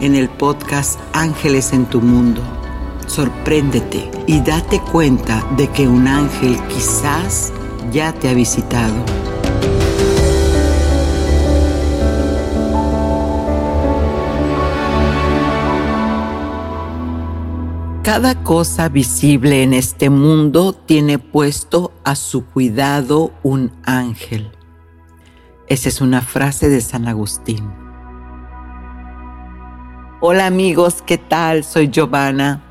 en el podcast Ángeles en tu Mundo. Sorpréndete y date cuenta de que un ángel quizás ya te ha visitado. Cada cosa visible en este mundo tiene puesto a su cuidado un ángel. Esa es una frase de San Agustín. Hola amigos, ¿qué tal? Soy Giovanna.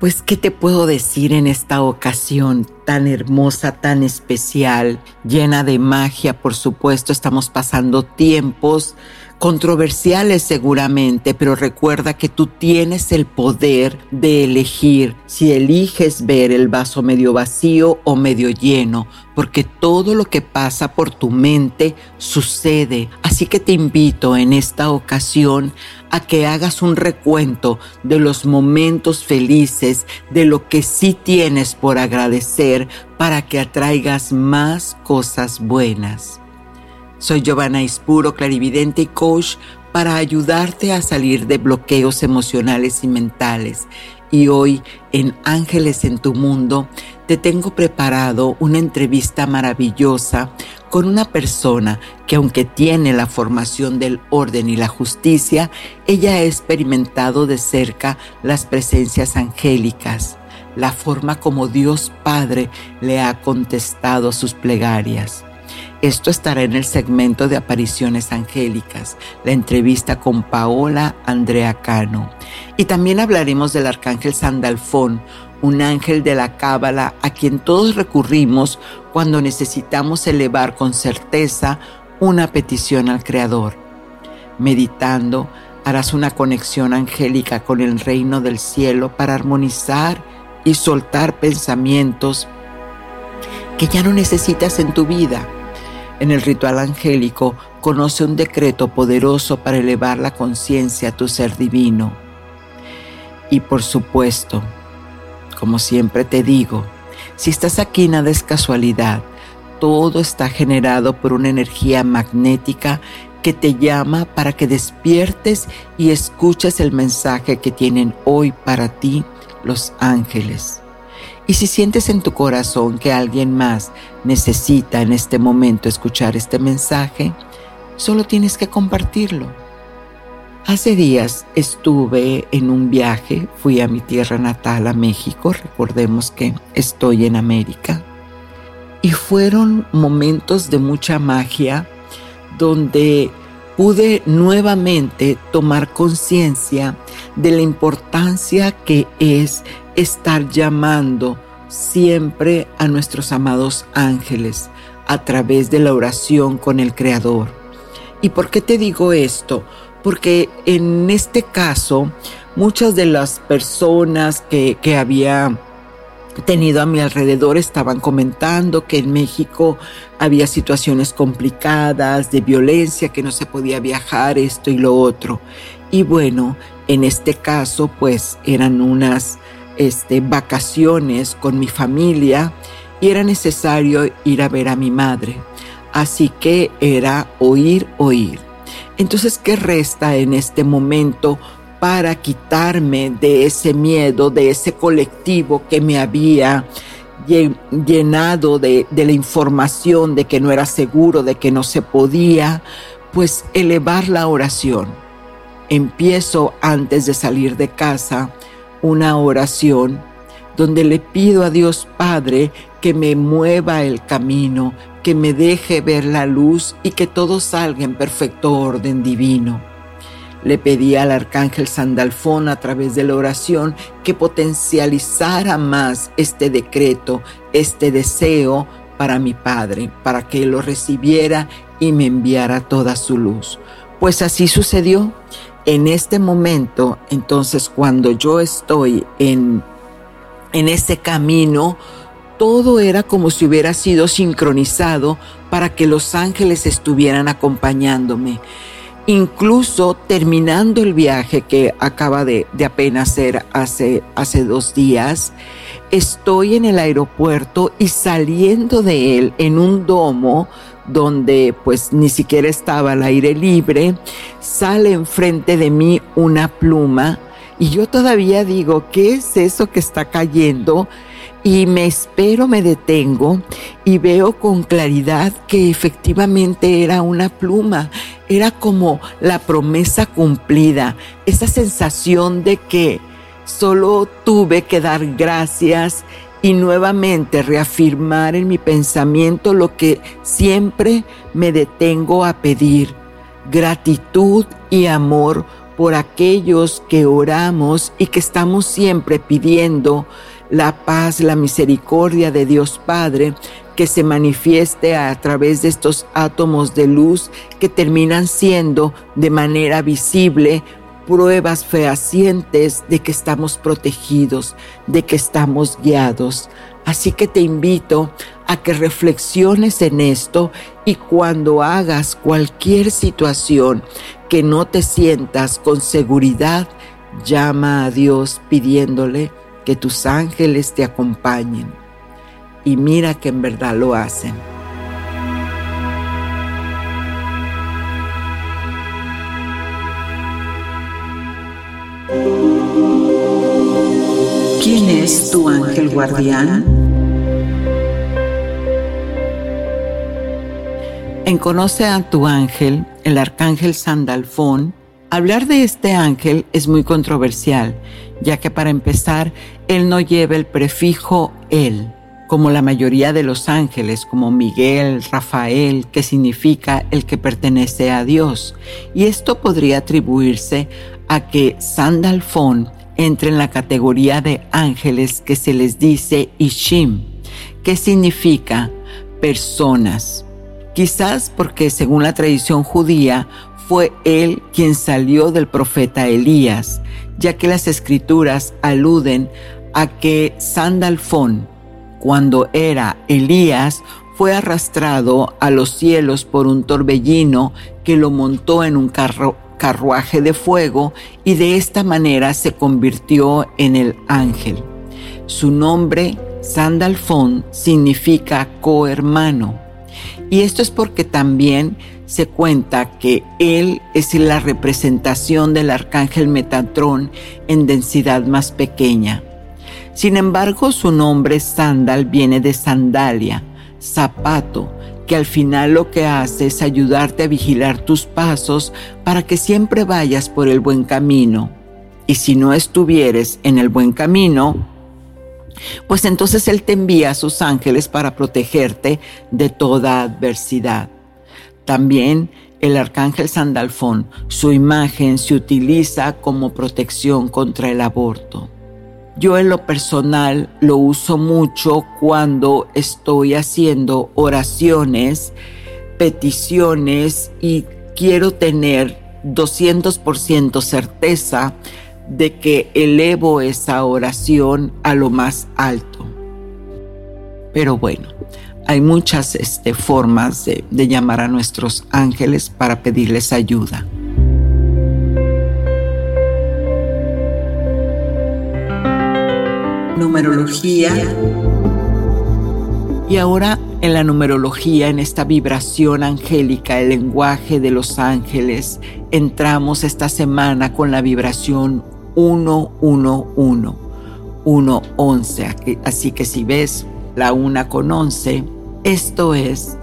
Pues, ¿qué te puedo decir en esta ocasión tan hermosa, tan especial, llena de magia? Por supuesto, estamos pasando tiempos controversiales seguramente, pero recuerda que tú tienes el poder de elegir si eliges ver el vaso medio vacío o medio lleno, porque todo lo que pasa por tu mente sucede. Así que te invito en esta ocasión a que hagas un recuento de los momentos felices, de lo que sí tienes por agradecer para que atraigas más cosas buenas. Soy Giovanna Ispuro, clarividente y coach para ayudarte a salir de bloqueos emocionales y mentales. Y hoy en Ángeles en tu Mundo te tengo preparado una entrevista maravillosa con una persona que aunque tiene la formación del orden y la justicia, ella ha experimentado de cerca las presencias angélicas, la forma como Dios Padre le ha contestado sus plegarias. Esto estará en el segmento de apariciones angélicas, la entrevista con Paola Andrea Cano. Y también hablaremos del arcángel Sandalfón, un ángel de la Cábala a quien todos recurrimos cuando necesitamos elevar con certeza una petición al Creador. Meditando, harás una conexión angélica con el reino del cielo para armonizar y soltar pensamientos que ya no necesitas en tu vida en el ritual angélico, conoce un decreto poderoso para elevar la conciencia a tu ser divino. Y por supuesto, como siempre te digo, si estás aquí nada es casualidad, todo está generado por una energía magnética que te llama para que despiertes y escuches el mensaje que tienen hoy para ti los ángeles. Y si sientes en tu corazón que alguien más necesita en este momento escuchar este mensaje, solo tienes que compartirlo. Hace días estuve en un viaje, fui a mi tierra natal, a México, recordemos que estoy en América, y fueron momentos de mucha magia donde pude nuevamente tomar conciencia de la importancia que es estar llamando siempre a nuestros amados ángeles a través de la oración con el Creador. ¿Y por qué te digo esto? Porque en este caso, muchas de las personas que, que había tenido a mi alrededor estaban comentando que en México había situaciones complicadas de violencia, que no se podía viajar, esto y lo otro. Y bueno, en este caso, pues eran unas este, vacaciones con mi familia y era necesario ir a ver a mi madre. Así que era oír, oír. Entonces, ¿qué resta en este momento para quitarme de ese miedo, de ese colectivo que me había llenado de, de la información de que no era seguro, de que no se podía? Pues elevar la oración. Empiezo antes de salir de casa una oración donde le pido a Dios Padre que me mueva el camino, que me deje ver la luz y que todo salga en perfecto orden divino. Le pedí al arcángel Sandalfón a través de la oración que potencializara más este decreto, este deseo para mi Padre, para que lo recibiera y me enviara toda su luz. Pues así sucedió. En este momento, entonces, cuando yo estoy en en ese camino, todo era como si hubiera sido sincronizado para que los ángeles estuvieran acompañándome. Incluso terminando el viaje que acaba de, de apenas ser hace, hace dos días, estoy en el aeropuerto y saliendo de él en un domo donde pues ni siquiera estaba al aire libre, sale enfrente de mí una pluma y yo todavía digo, ¿qué es eso que está cayendo? Y me espero, me detengo y veo con claridad que efectivamente era una pluma. Era como la promesa cumplida, esa sensación de que solo tuve que dar gracias y nuevamente reafirmar en mi pensamiento lo que siempre me detengo a pedir, gratitud y amor por aquellos que oramos y que estamos siempre pidiendo la paz, la misericordia de Dios Padre que se manifieste a través de estos átomos de luz que terminan siendo de manera visible pruebas fehacientes de que estamos protegidos, de que estamos guiados. Así que te invito a que reflexiones en esto y cuando hagas cualquier situación que no te sientas con seguridad, llama a Dios pidiéndole que tus ángeles te acompañen. Y mira que en verdad lo hacen. ¿Quién es tu ángel guardián? En Conoce a tu ángel, el arcángel Sandalfón, hablar de este ángel es muy controversial, ya que para empezar, él no lleva el prefijo él, como la mayoría de los ángeles, como Miguel, Rafael, que significa el que pertenece a Dios. Y esto podría atribuirse a que Sandalfón entre en la categoría de ángeles que se les dice Ishim, que significa personas. Quizás porque según la tradición judía fue él quien salió del profeta Elías, ya que las escrituras aluden a que Sandalfón, cuando era Elías, fue arrastrado a los cielos por un torbellino que lo montó en un carro carruaje de fuego y de esta manera se convirtió en el ángel. Su nombre, Sandalfón, significa cohermano. Y esto es porque también se cuenta que él es la representación del arcángel Metatrón en densidad más pequeña. Sin embargo, su nombre Sandal viene de sandalia, zapato, que al final lo que hace es ayudarte a vigilar tus pasos para que siempre vayas por el buen camino. Y si no estuvieres en el buen camino, pues entonces Él te envía a sus ángeles para protegerte de toda adversidad. También el arcángel Sandalfón, su imagen se utiliza como protección contra el aborto. Yo en lo personal lo uso mucho cuando estoy haciendo oraciones, peticiones y quiero tener 200% certeza de que elevo esa oración a lo más alto. Pero bueno, hay muchas este, formas de, de llamar a nuestros ángeles para pedirles ayuda. numerología. Y ahora en la numerología, en esta vibración angélica, el lenguaje de los ángeles, entramos esta semana con la vibración 111, 111. Así que si ves la una con 11, esto es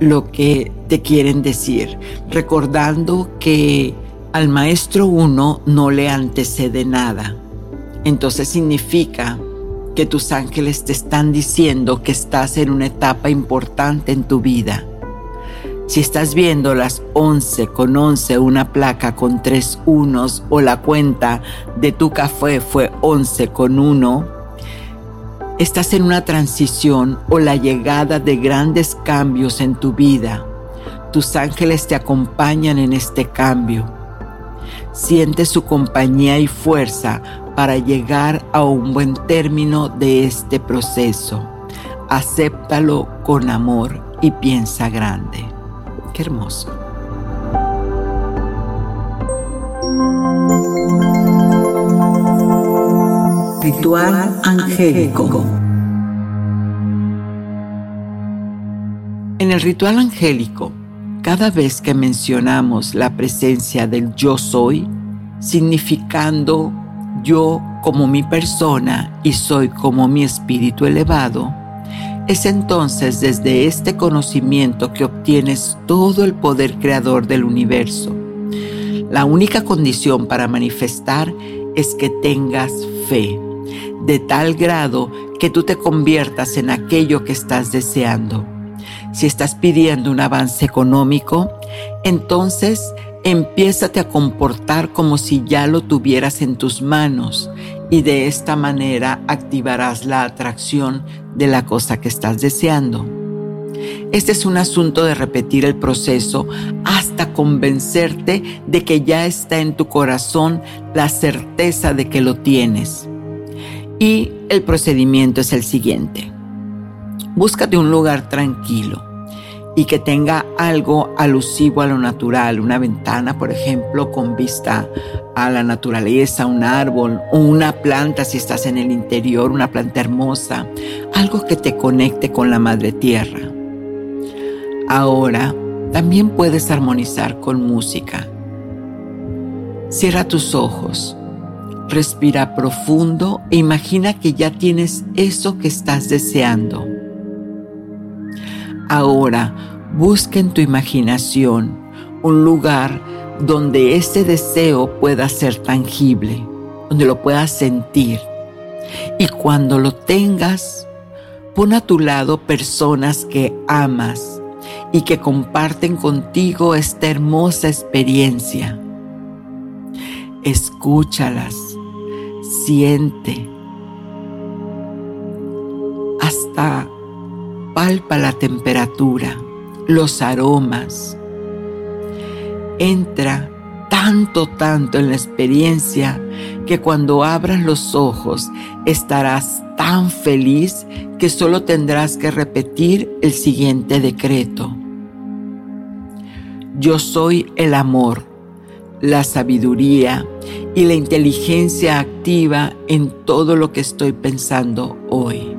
lo que te quieren decir, recordando que al maestro uno no le antecede nada. Entonces significa que tus ángeles te están diciendo que estás en una etapa importante en tu vida. Si estás viendo las 11 con 11, una placa con tres unos o la cuenta de tu café fue 11 con 1, estás en una transición o la llegada de grandes cambios en tu vida. Tus ángeles te acompañan en este cambio. Siente su compañía y fuerza para llegar a un buen término de este proceso. Acéptalo con amor y piensa grande. Qué hermoso. Ritual angélico. En el ritual angélico, cada vez que mencionamos la presencia del yo soy, significando yo como mi persona y soy como mi espíritu elevado, es entonces desde este conocimiento que obtienes todo el poder creador del universo. La única condición para manifestar es que tengas fe, de tal grado que tú te conviertas en aquello que estás deseando. Si estás pidiendo un avance económico, entonces empiézate a comportar como si ya lo tuvieras en tus manos y de esta manera activarás la atracción de la cosa que estás deseando. Este es un asunto de repetir el proceso hasta convencerte de que ya está en tu corazón la certeza de que lo tienes. Y el procedimiento es el siguiente. Búscate un lugar tranquilo y que tenga algo alusivo a lo natural, una ventana, por ejemplo, con vista a la naturaleza, un árbol o una planta si estás en el interior, una planta hermosa, algo que te conecte con la madre tierra. Ahora, también puedes armonizar con música. Cierra tus ojos, respira profundo e imagina que ya tienes eso que estás deseando. Ahora, busca en tu imaginación un lugar donde ese deseo pueda ser tangible, donde lo puedas sentir. Y cuando lo tengas, pon a tu lado personas que amas y que comparten contigo esta hermosa experiencia. Escúchalas, siente, hasta palpa la temperatura, los aromas. Entra tanto, tanto en la experiencia que cuando abras los ojos estarás tan feliz que solo tendrás que repetir el siguiente decreto. Yo soy el amor, la sabiduría y la inteligencia activa en todo lo que estoy pensando hoy.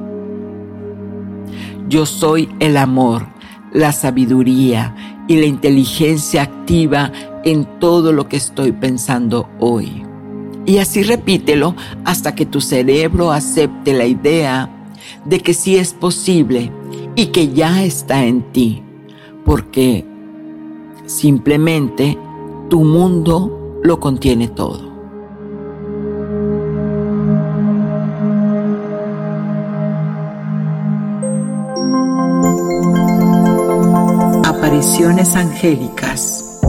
Yo soy el amor, la sabiduría y la inteligencia activa en todo lo que estoy pensando hoy. Y así repítelo hasta que tu cerebro acepte la idea de que sí es posible y que ya está en ti, porque simplemente tu mundo lo contiene todo. apariciones angélicas.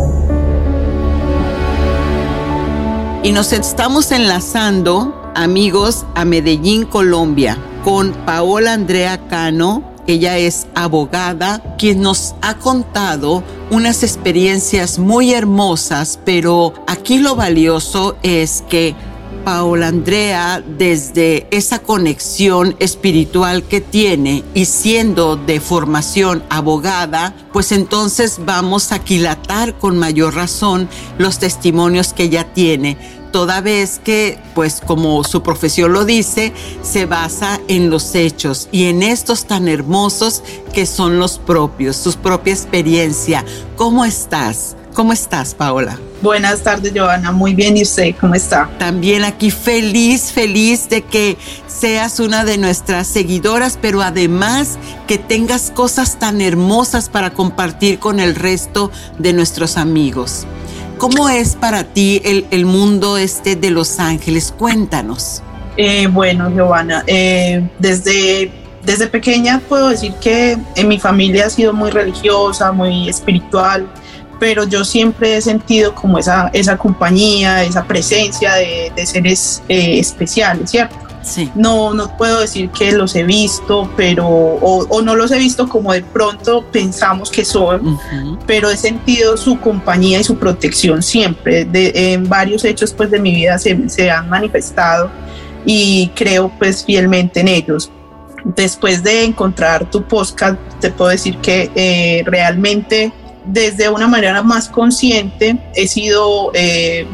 Y nos estamos enlazando, amigos, a Medellín, Colombia, con Paola Andrea Cano. Ella es abogada, quien nos ha contado unas experiencias muy hermosas, pero aquí lo valioso es que Paola Andrea desde esa conexión espiritual que tiene y siendo de formación abogada, pues entonces vamos a aquilatar con mayor razón los testimonios que ella tiene toda vez que, pues como su profesión lo dice, se basa en los hechos y en estos tan hermosos que son los propios, su propia experiencia. ¿Cómo estás? ¿Cómo estás, Paola? Buenas tardes, Joana. Muy bien, ¿y usted cómo está? También aquí feliz, feliz de que seas una de nuestras seguidoras, pero además que tengas cosas tan hermosas para compartir con el resto de nuestros amigos. ¿Cómo es para ti el, mundo este de Los Ángeles? Cuéntanos. Eh, bueno, Giovanna, eh, desde, desde pequeña puedo decir que en mi familia ha sido muy religiosa, muy espiritual, pero yo siempre he sentido como esa, esa compañía, esa presencia de, seres eh, especiales, ¿cierto? No, no puedo decir que los he visto, pero, o, no los he visto como de pronto pensamos que son, pero he sentido su compañía y su protección siempre. en varios hechos pues de mi vida se, han manifestado y creo pues fielmente en ellos. Después de encontrar tu podcast, te puedo decir que eh, realmente desde una manera más consciente he sido... Eh,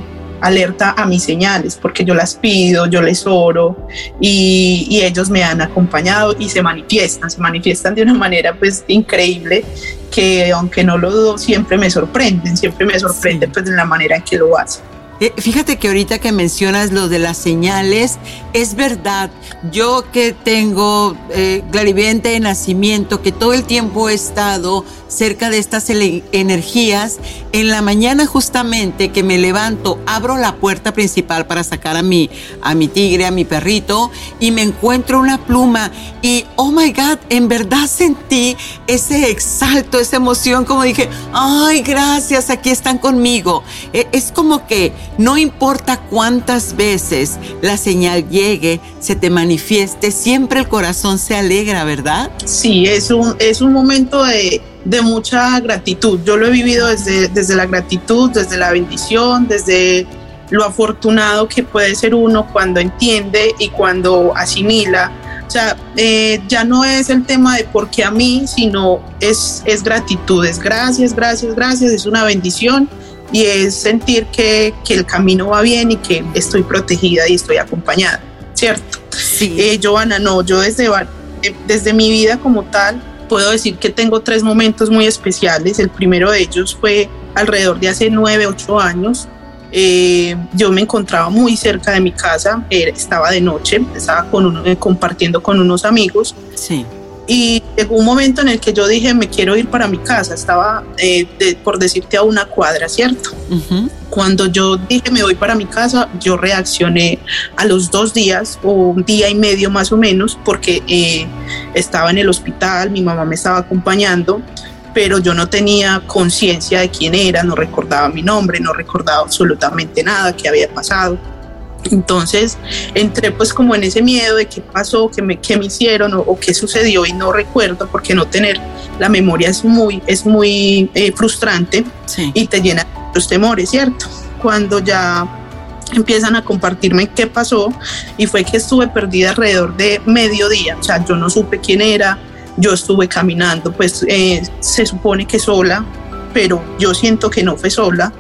alerta a mis señales, porque yo las pido, yo les oro y, ellos me han acompañado y se manifiestan, se manifiestan de una manera pues increíble que aunque no lo dudo, siempre me sorprenden, siempre me sorprenden pues de la manera en que lo hacen. Eh, fíjate que ahorita que mencionas lo de las señales, es verdad, yo que tengo eh, clarividente de nacimiento, que todo el tiempo he estado cerca de estas energías, en la mañana justamente que me levanto, abro la puerta principal para sacar a mi, a mi tigre, a mi perrito, y me encuentro una pluma y, oh my God, en verdad sentí ese exalto, esa emoción, como dije, ay, gracias, aquí están conmigo. E, es como que no importa cuántas veces la señal llegue, se te manifieste, siempre el corazón se alegra, ¿verdad? Sí, es un, es un momento de, mucha gratitud. Yo lo he vivido desde, desde la gratitud, desde la bendición, desde lo afortunado que puede ser uno cuando entiende y cuando asimila. O sea, eh, ya no es el tema de por qué a mí, sino es, es gratitud, es gracias, gracias, gracias, es una bendición y es sentir que, que, el camino va bien y que estoy protegida y estoy acompañada, ¿cierto? Sí. Eh, Joana, no, yo desde, eh, desde mi vida como tal puedo decir que tengo tres momentos muy especiales. El primero de ellos fue alrededor de hace nueve, ocho años. Eh, yo me encontraba muy cerca de mi casa, estaba de noche, estaba con compartiendo con unos amigos. Sí y llegó un momento en el que yo dije, me quiero ir para mi casa. Estaba, eh, por decirte, a una cuadra, ¿cierto? Cuando yo dije, me voy para mi casa, yo reaccioné a los dos días o un día y medio más o menos, porque eh, estaba en el hospital, mi mamá me estaba acompañando, pero yo no tenía conciencia de quién era, no recordaba mi nombre, no recordaba absolutamente nada que había pasado. Entonces entré pues como en ese miedo de qué pasó, qué me, qué me hicieron o, qué sucedió y no recuerdo porque no tener la memoria es muy, es muy eh, frustrante y te llena los temores, ¿cierto? Cuando ya empiezan a compartirme qué pasó y fue que estuve perdida alrededor de mediodía, o sea, yo no supe quién era, yo estuve caminando, pues eh, se supone que sola, pero yo siento que no fue sola.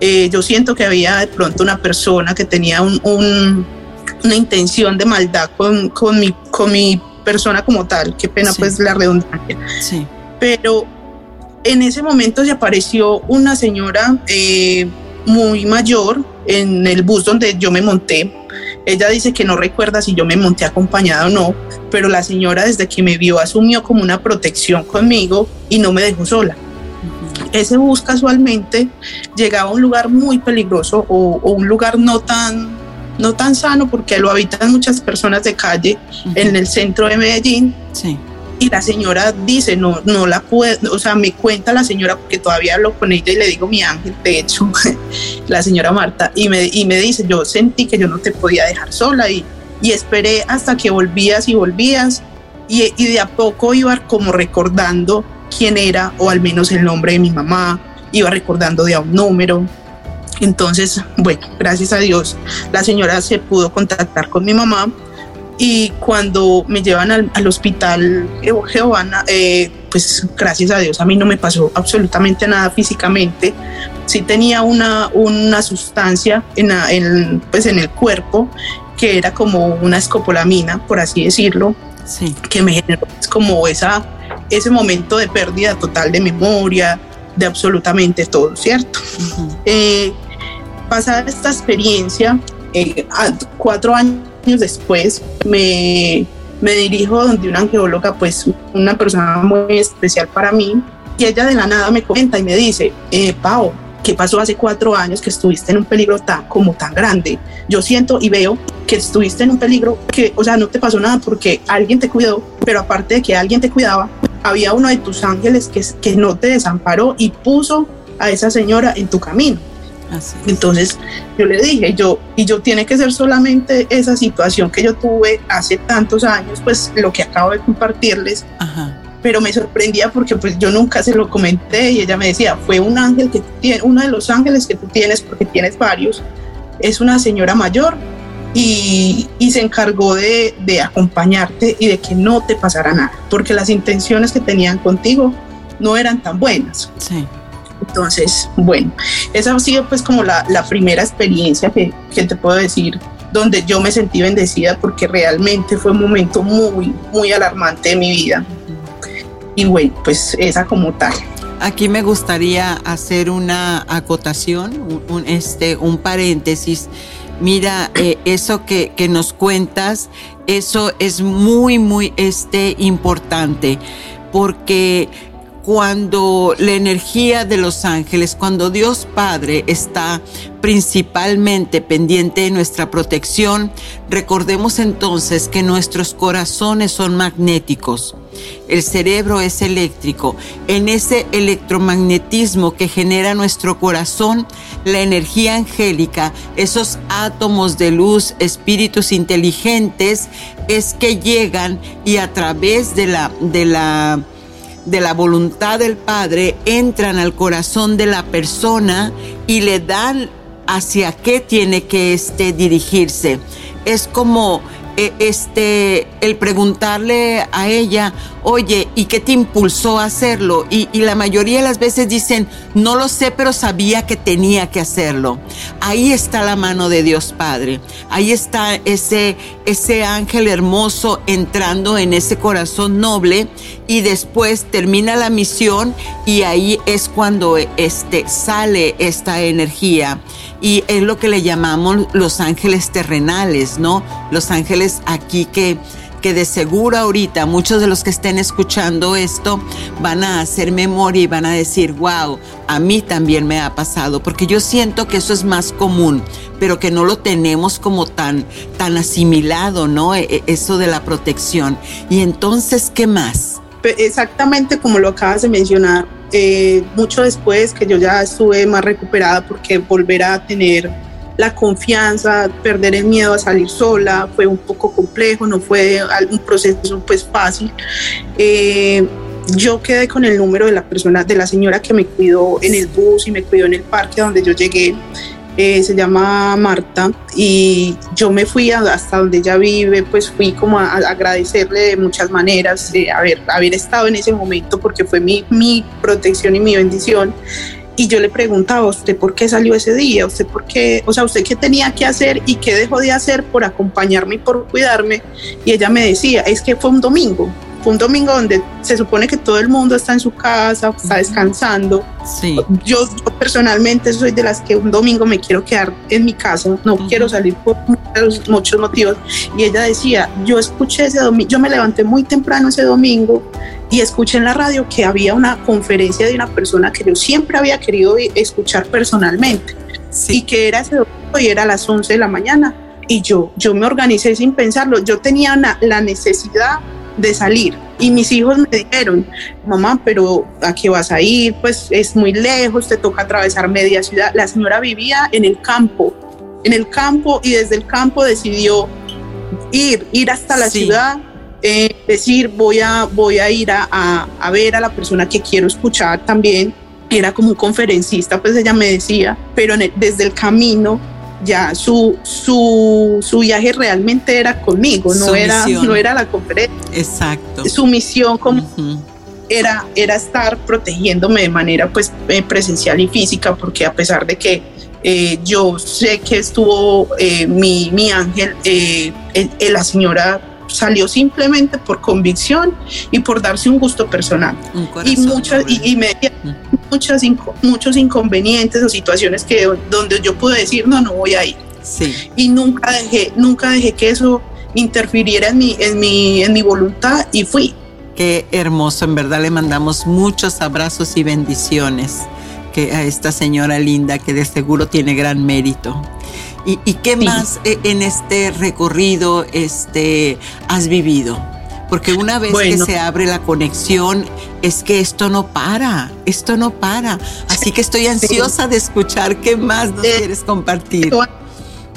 Eh, yo siento que había de pronto una persona que tenía una intención de maldad con, con, mi, con mi persona como tal. Qué pena pues la redundancia. Sí. Pero en ese momento se apareció una señora eh, muy mayor en el bus donde yo me monté. Ella dice que no recuerda si yo me monté acompañada o no, pero la señora desde que me vio asumió como una protección conmigo y no me dejó sola ese bus casualmente llegaba a un lugar muy peligroso o, un lugar no tan, no tan sano porque lo habitan muchas personas de calle en el centro de Medellín. Sí. Y la señora dice, no, no la puedo, o sea, me cuenta la señora, porque todavía hablo con ella y le digo mi ángel, de hecho, la señora Marta, y me, y me dice, yo sentí que yo no te podía dejar sola y, y esperé hasta que volvías y volvías y, y de a poco iba como recordando quién era o al menos el nombre de mi mamá, iba recordando de a un número Entonces, bueno, gracias a Dios, la señora se pudo contactar con mi mamá y cuando me llevan al, hospital Jehová, eh, pues gracias a Dios a mí no me pasó absolutamente nada físicamente. Sí tenía una, una sustancia en, en, pues en el cuerpo que era como una escopolamina, por así decirlo, que me generó pues, como esa, ese momento de pérdida total de memoria, de absolutamente todo, ¿cierto? Eh, pasada esta experiencia, eh, cuatro años después me, me dirijo donde una angeóloga, pues una persona muy especial para mí, y ella de la nada me comenta y me dice, eh, Pau, ¿qué pasó hace cuatro años que estuviste en un peligro tan, como tan grande? Yo siento y veo que estuviste en un peligro que, o sea, no te pasó nada porque alguien te cuidó, pero aparte de que alguien te cuidaba, había uno de tus ángeles que, que no te desamparó y puso a esa señora en tu camino. Entonces yo le dije, yo, y yo tiene que ser solamente esa situación que yo tuve hace tantos años, pues lo que acabo de compartirles. Pero me sorprendía porque pues yo nunca se lo comenté y ella me decía, fue un ángel que tiene uno de los ángeles que tú tienes, porque tienes varios, es una señora mayor y, y, se encargó de, de, acompañarte y de que no te pasara nada, porque las intenciones que tenían contigo no eran tan buenas. Sí. Entonces, bueno, esa ha sido pues como la, la primera experiencia que, que, te puedo decir donde yo me sentí bendecida porque realmente fue un momento muy, muy alarmante de mi vida. Y bueno, pues esa como tal. Aquí me gustaría hacer una acotación, un, este, un paréntesis. Mira, eh, eso que, que, nos cuentas, eso es muy, muy este, importante, porque cuando la energía de los ángeles, cuando Dios Padre está principalmente pendiente de nuestra protección, recordemos entonces que nuestros corazones son magnéticos. El cerebro es eléctrico. En ese electromagnetismo que genera nuestro corazón, la energía angélica, esos átomos de luz, espíritus inteligentes, es que llegan y a través de la, de la de la voluntad del Padre entran al corazón de la persona y le dan hacia qué tiene que este, dirigirse. Es como este, el preguntarle a ella, oye, ¿y qué te impulsó a hacerlo? Y, la mayoría de las veces dicen, no lo sé, pero sabía que tenía que hacerlo. Ahí está la mano de Dios Padre. Ahí está ese, ese ángel hermoso entrando en ese corazón noble y después termina la misión y ahí es cuando este, sale esta energía. Y es lo que le llamamos los ángeles terrenales, ¿no? Los ángeles aquí que que de seguro ahorita muchos de los que estén escuchando esto van a hacer memoria y van a decir, wow, a mí también me ha pasado, porque yo siento que eso es más común, pero que no lo tenemos como tan, tan asimilado, ¿no? E, e, eso de la protección. Y entonces, ¿qué más? Exactamente como lo acabas de mencionar, eh, mucho después que yo ya estuve más recuperada porque volver a tener la confianza, perder el miedo a salir sola, fue un poco complejo, no fue un proceso pues fácil. Eh, yo quedé con el número de la persona, de la señora que me cuidó en el bus y me cuidó en el parque donde yo llegué. Eh, se llama Marta y yo me fui hasta donde ella vive, pues fui como a, agradecerle de muchas maneras de haber, haber estado en ese momento porque fue mi, mi protección y mi bendición. Y yo le preguntaba, ¿usted por qué salió ese día? ¿Usted por qué? O sea, ¿usted qué tenía que hacer y qué dejó de hacer por acompañarme y por cuidarme? Y ella me decía, es que fue un domingo. Un domingo donde se supone que todo el mundo está en su casa, está descansando. Sí. Yo, personalmente soy de las que un domingo me quiero quedar en mi casa, no quiero salir por muchos, muchos motivos. Y ella decía, yo escuché ese domingo, yo me levanté muy temprano ese domingo y escuché en la radio que había una conferencia de una persona que yo siempre había querido escuchar personalmente y que era ese domingo y era a las 11 de la mañana y yo, yo me organicé sin pensarlo, yo tenía la necesidad de salir y mis hijos me dijeron, mamá, pero ¿a qué vas a ir? Pues es muy lejos, te toca atravesar media ciudad. La señora vivía en el campo, en el campo y desde el campo decidió ir, ir hasta la ciudad decir voy a, voy a ir a, a, ver a la persona que quiero escuchar también era como un conferencista, pues ella me decía, pero desde el camino ya su, su, su viaje realmente era conmigo, no era, no era la conferencia. Exacto. Su misión como era, era estar protegiéndome de manera pues eh, presencial y física, porque a pesar de que eh, yo sé que estuvo eh, mi, mi, ángel, la señora salió simplemente por convicción y por darse un gusto personal. y muchas, y, me, muchas, muchos inconvenientes o situaciones que donde yo pude decir, no, no voy a ir. Sí. Y nunca dejé, nunca dejé que eso interfiriera en mi, en mi, en mi voluntad y fui. Qué hermoso, en verdad le mandamos muchos abrazos y bendiciones que a esta señora linda que de seguro tiene gran mérito. ¿Y, qué más eh, en este recorrido este, has vivido? Porque una vez que se abre la conexión, es que esto no para, esto no para. Así que estoy ansiosa de escuchar qué más nos eh, quieres compartir.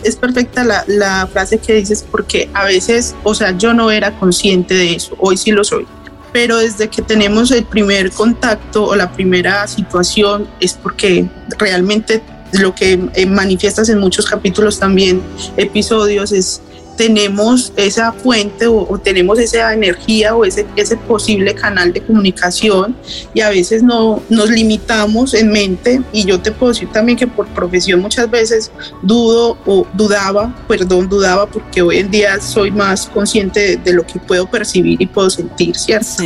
Es perfecta la, la frase que dices porque a veces, o sea, yo no era consciente de eso, hoy sí lo soy pero desde que tenemos el primer contacto o la primera situación es porque realmente lo que eh, manifiestas en muchos capítulos también, episodios, es tenemos esa fuente o, tenemos esa energía o ese, ese posible canal de comunicación y a veces no nos limitamos en mente y yo te puedo decir también que por profesión muchas veces dudo o dudaba, perdón, dudaba porque hoy en día soy más consciente de, lo que puedo percibir y puedo sentir, ¿cierto?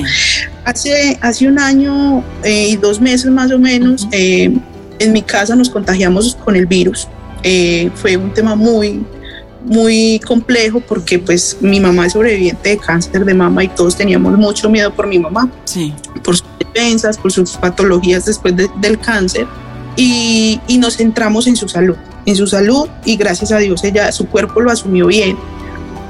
Hace, hace un año eh, y dos meses más o menos, en mi casa nos contagiamos con el virus. Eh, fue un tema muy, muy complejo porque pues mi mamá es sobreviviente de cáncer de mama y todos teníamos mucho miedo por mi mamá, sí. por sus defensas, por sus patologías después del cáncer y, y, nos centramos en su salud, en su salud y gracias a Dios ella, su cuerpo lo asumió bien,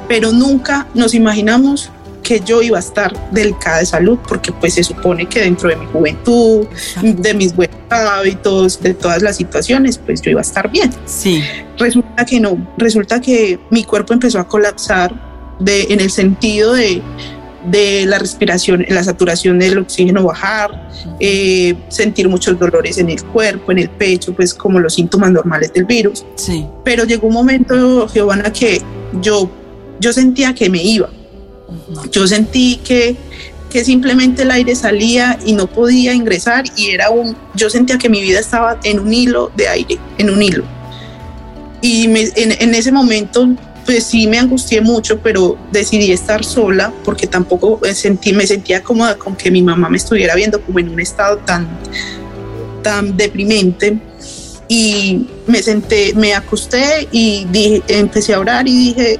pero nunca nos imaginamos que yo iba a estar delicada de salud, porque pues se supone que dentro de mi juventud, de mis buenos hábitos, de todas las situaciones, pues yo iba a estar bien. Sí. Resulta que no, resulta que mi cuerpo empezó a colapsar de, en el sentido de, de la respiración, la saturación del oxígeno bajar, eh, sentir muchos dolores en el cuerpo, en el pecho, pues como los síntomas normales del virus. Sí. Pero llegó un momento, Giovanna, que yo, yo sentía que me iba, yo sentí que, que simplemente el aire salía y no podía ingresar y era un, yo sentía que mi vida estaba en un hilo de aire, en un hilo. Y en, ese momento pues sí me angustié mucho, pero decidí estar sola porque tampoco sentí, me sentía cómoda con que mi mamá me estuviera viendo como en un estado tan, tan deprimente. Y me senté, me acosté y dije, empecé a orar y dije,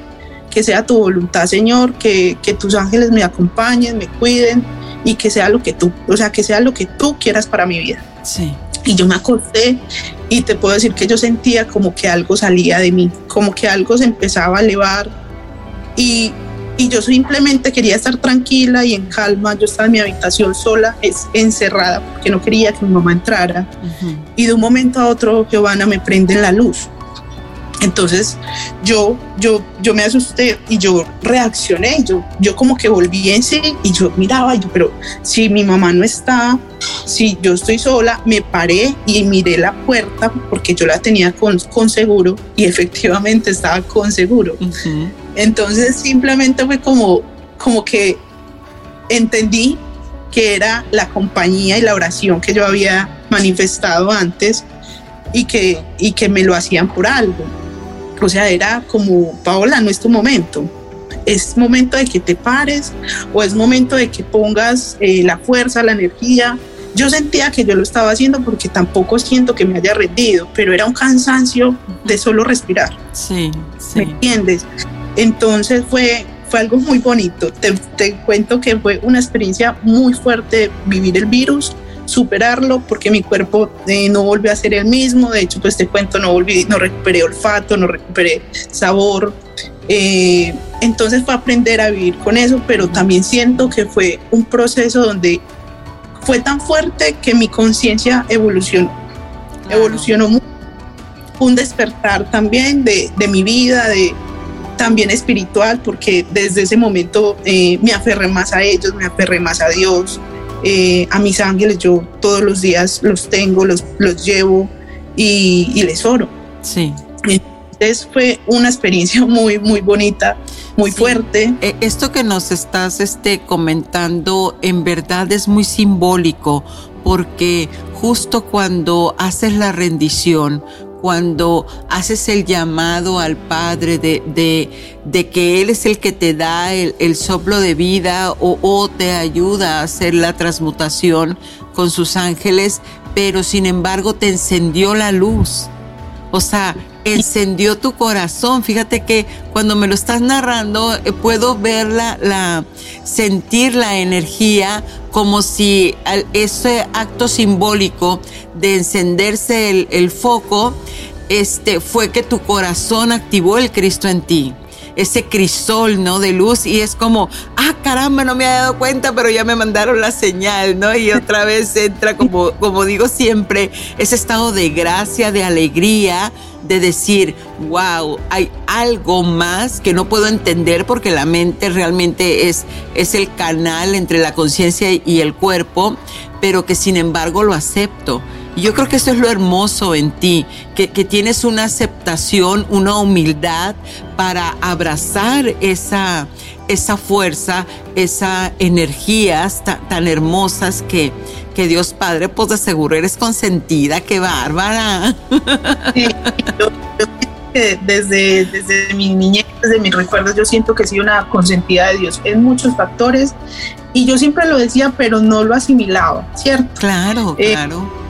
que sea tu voluntad, Señor, que, que tus ángeles me acompañen, me cuiden y que sea lo que tú, o sea, que sea lo que tú quieras para mi vida. Sí. Y yo me acosté y te puedo decir que yo sentía como que algo salía de mí, como que algo se empezaba a elevar y, y yo simplemente quería estar tranquila y en calma. Yo estaba en mi habitación sola, es, encerrada, porque no quería que mi mamá entrara. Y de un momento a otro, Giovanna me prende la luz entonces yo, yo, yo me asusté y yo reaccioné, yo, yo como que volví en sí y yo miraba, yo, pero si mi mamá no está, si yo estoy sola, me paré y miré la puerta porque yo la tenía con, con seguro y efectivamente estaba con seguro. Entonces simplemente fue como, como que entendí que era la compañía y la oración que yo había manifestado antes y que, y que me lo hacían por algo. O sea, era como, Paola, no es tu momento. Es momento de que te pares o es momento de que pongas eh, la fuerza, la energía. Yo sentía que yo lo estaba haciendo porque tampoco siento que me haya rendido, pero era un cansancio de solo respirar. Sí, sí. ¿Me entiendes? Entonces fue, fue algo muy bonito. Te, te, cuento que fue una experiencia muy fuerte vivir el virus, superarlo porque mi cuerpo eh, no volvió a ser el mismo. De hecho, pues te cuento, no volví, no recuperé olfato, no recuperé sabor. Eh, entonces fue aprender a vivir con eso, pero también siento que fue un proceso donde fue tan fuerte que mi conciencia evolucionó. Evolucionó mucho. Un despertar también de, de, mi vida, de también espiritual, porque desde ese momento eh, me aferré más a ellos, me aferré más a Dios, eh, a mis ángeles yo todos los días los tengo, los, los llevo y, y les oro. Sí. Entonces fue una experiencia muy, muy bonita, muy fuerte. Eh, esto que nos estás este, comentando en verdad es muy simbólico porque justo cuando haces la rendición, cuando haces el llamado al Padre de, de, que Él es el que te da el, soplo de vida o, o, te ayuda a hacer la transmutación con sus ángeles, pero sin embargo te encendió la luz. O sea, encendió tu corazón. Fíjate que cuando me lo estás narrando eh, puedo ver la, sentir la energía como si ese acto simbólico de encenderse el, el foco este, fue que tu corazón activó el Cristo en ti ese crisol, ¿no? De luz y es como, ah, caramba, no me había dado cuenta, pero ya me mandaron la señal, ¿no? Y otra vez entra, como, como digo siempre, ese estado de gracia, de alegría, de decir, wow, hay algo más que no puedo entender porque la mente realmente es, es el canal entre la conciencia y el cuerpo, pero que sin embargo lo acepto y yo creo que eso es lo hermoso en ti, que, tienes una aceptación, una humildad para abrazar esa, esa fuerza, esas energías tan, hermosas que, que Dios Padre, pues de seguro eres consentida, qué bárbara. Sí, yo, desde, desde mi niñez, desde mis recuerdos, yo siento que soy una consentida de Dios en muchos factores y yo siempre lo decía, pero no lo asimilaba, ¿cierto? Claro, eh, claro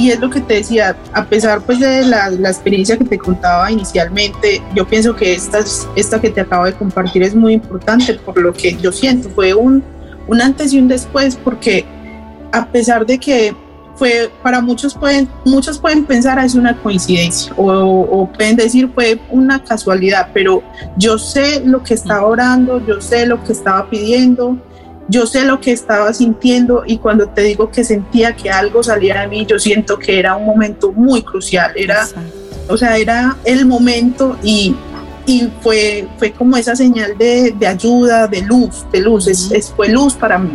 y es lo que te decía, a pesar pues de la, experiencia que te contaba inicialmente, yo pienso que esta, esta que te acabo de compartir es muy importante por lo que yo siento, fue un, un antes y un después, porque a pesar de que fue, para muchos pueden, muchos pueden pensar es una coincidencia o, o, pueden decir fue una casualidad, pero yo sé lo que estaba orando, yo sé lo que estaba pidiendo, yo sé lo que estaba sintiendo y cuando te digo que sentía que algo salía de mí, yo siento que era un momento muy crucial, era, o sea, era el momento y, y fue, fue como esa señal de, de ayuda, de luz, de luz, es, fue luz para mí.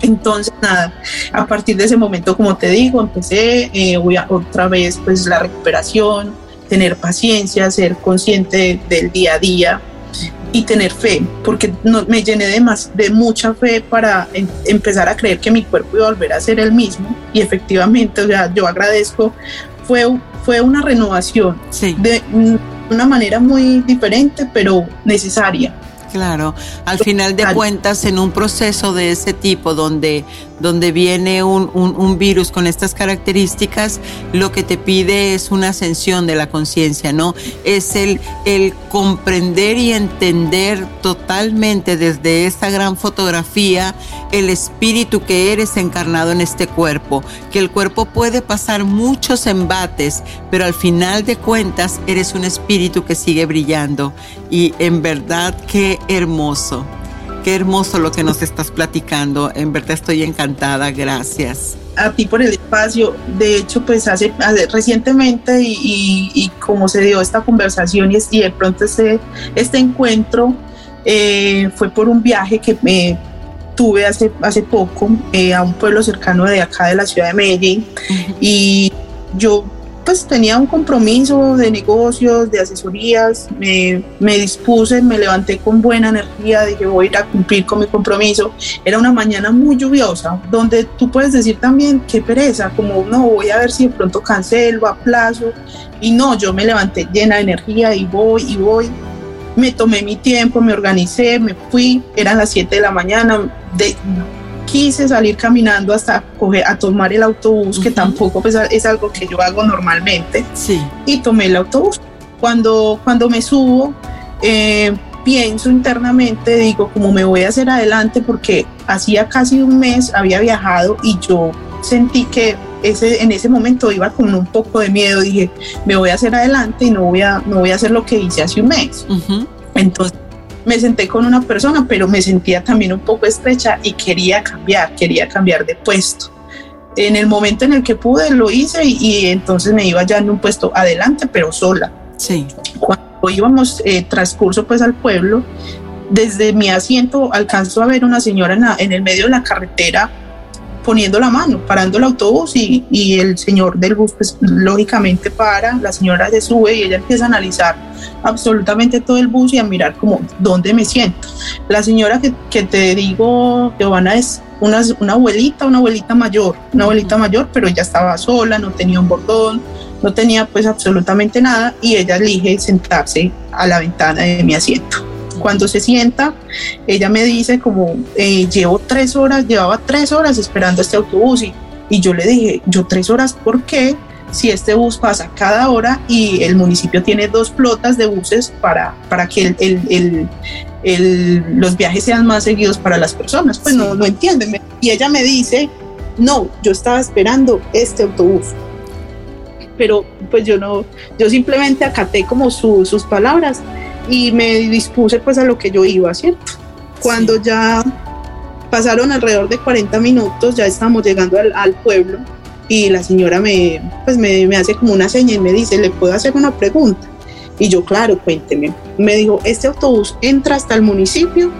Entonces, nada, a partir de ese momento, como te digo, empecé eh, otra vez pues la recuperación, tener paciencia, ser consciente del día a día, y tener fe, porque no, me llené de, más, de mucha fe para em, empezar a creer que mi cuerpo iba a volver a ser el mismo. Y efectivamente, o sea, yo agradezco, fue, fue una renovación de una manera muy diferente, pero necesaria. Claro, al final de cuentas, en un proceso de ese tipo, donde donde viene un, un, virus con estas características, lo que te pide es una ascensión de la conciencia, ¿no? Es el, el comprender y entender totalmente desde esta gran fotografía el espíritu que eres encarnado en este cuerpo, que el cuerpo puede pasar muchos embates, pero al final de cuentas eres un espíritu que sigue brillando y en verdad qué hermoso. Qué hermoso lo que nos estás platicando. En verdad estoy encantada. Gracias. A ti por el espacio. De hecho, pues hace, recientemente y, como se dio esta conversación y, y de pronto este, este encuentro eh, fue por un viaje que me tuve hace, hace poco eh, a un pueblo cercano de acá de la ciudad de Medellín y yo pues tenía un compromiso de negocios, de asesorías, me, me, dispuse, me levanté con buena energía, dije voy a ir a cumplir con mi compromiso. Era una mañana muy lluviosa, donde tú puedes decir también qué pereza, como no, voy a ver si de pronto cancelo, aplazo. Y no, yo me levanté llena de energía y voy y voy. Me tomé mi tiempo, me organicé, me fui, eran las 7 de la mañana, de, quise salir caminando hasta coger, a tomar el autobús, que tampoco pues, es algo que yo hago normalmente. Sí. Y tomé el autobús. Cuando, cuando me subo, eh, pienso internamente, digo, como me voy a hacer adelante, porque hacía casi un mes había viajado y yo sentí que ese, en ese momento iba con un poco de miedo, dije, me voy a hacer adelante y no voy a, no voy a hacer lo que hice hace un mes. Entonces me senté con una persona, pero me sentía también un poco estrecha y quería cambiar, quería cambiar de puesto. En el momento en el que pude lo hice y, entonces me iba ya en un puesto adelante, pero sola. Sí. Cuando íbamos eh, transcurso pues al pueblo, desde mi asiento alcanzo a ver una señora en, en el medio de la carretera poniendo la mano, parando el autobús y, y, el señor del bus, pues lógicamente para, la señora se sube y ella empieza a analizar absolutamente todo el bus y a mirar como dónde me siento. La señora que, que te digo, Giovanna, es una, una abuelita, una abuelita mayor, una abuelita mayor, pero ella estaba sola, no tenía un bordón, no tenía pues absolutamente nada y ella elige sentarse a la ventana de mi asiento. Cuando se sienta, ella me dice como, eh, llevo tres horas, llevaba tres horas esperando este autobús y, y yo le dije, yo tres horas, ¿por qué? Si este bus pasa cada hora y el municipio tiene dos flotas de buses para, para que el, el, el, los viajes sean más seguidos para las personas, pues no, no entienden. Y ella me dice, no, yo estaba esperando este autobús pero pues yo no, yo simplemente acaté como sus palabras y me dispuse pues a lo que yo iba, ¿cierto? Cuando ya pasaron alrededor de 40 minutos, ya estamos llegando al, pueblo y la señora me, pues me, me, hace como una seña y me dice, ¿le puedo hacer una pregunta? Y yo, claro, cuénteme. Me dijo, ¿este autobús entra hasta el municipio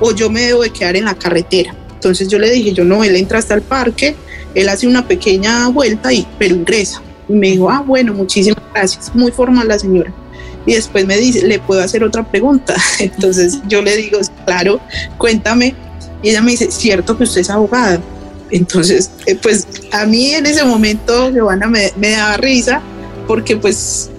o yo me debo de quedar en la carretera? Entonces yo le dije, yo no, él entra hasta el parque, él hace una pequeña vuelta, y, pero ingresa. Y me dijo, ah, bueno, muchísimas gracias. Muy formal la señora. Y después me dice, ¿le puedo hacer otra pregunta? Entonces yo le digo, claro, cuéntame. Y ella me dice, ¿cierto que usted es abogada? Entonces, eh, pues a mí en ese momento, Giovanna, me, me daba risa porque pues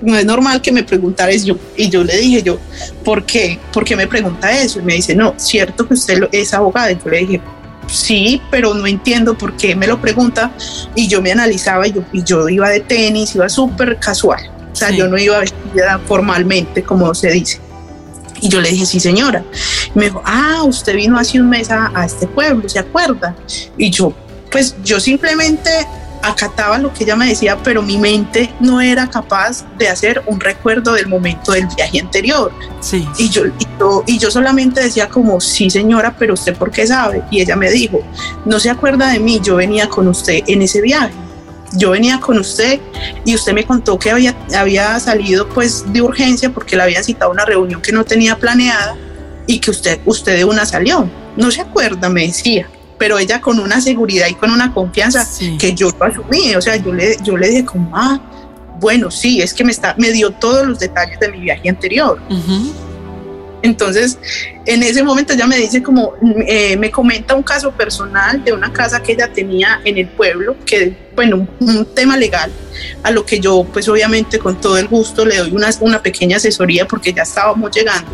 no es normal que me preguntara eso. Y yo le dije, yo, ¿por qué? ¿Por qué me pregunta eso? Y me dice, no, cierto que usted es abogada. Y yo le dije, sí, pero no entiendo por qué me lo pregunta. Y yo me analizaba y yo, y yo iba de tenis, iba súper casual. O sea, yo no iba vestida formalmente, como se dice. Y yo le dije, sí, señora. me dijo, ah, usted vino hace un mes a, a este pueblo, ¿se acuerda? Y yo, pues yo simplemente acataba lo que ella me decía, pero mi mente no era capaz de hacer un recuerdo del momento del viaje anterior. Sí. Y, yo, y, yo, solamente decía como, sí señora, pero usted por qué sabe? Y ella me dijo, no se acuerda de mí, yo venía con usted en ese viaje. Yo venía con usted y usted me contó que había, había salido pues de urgencia porque le había citado una reunión que no tenía planeada y que usted, usted de una salió. No se acuerda, me decía pero ella con una seguridad y con una confianza que yo asumí, o sea, yo le, yo le dije como, ah, bueno, sí, es que me, está, me dio todos los detalles de mi viaje anterior. Entonces, en ese momento ella me dice como, eh, me comenta un caso personal de una casa que ella tenía en el pueblo, que, bueno, un, tema legal, a lo que yo, pues obviamente con todo el gusto le doy una, una pequeña asesoría porque ya estábamos llegando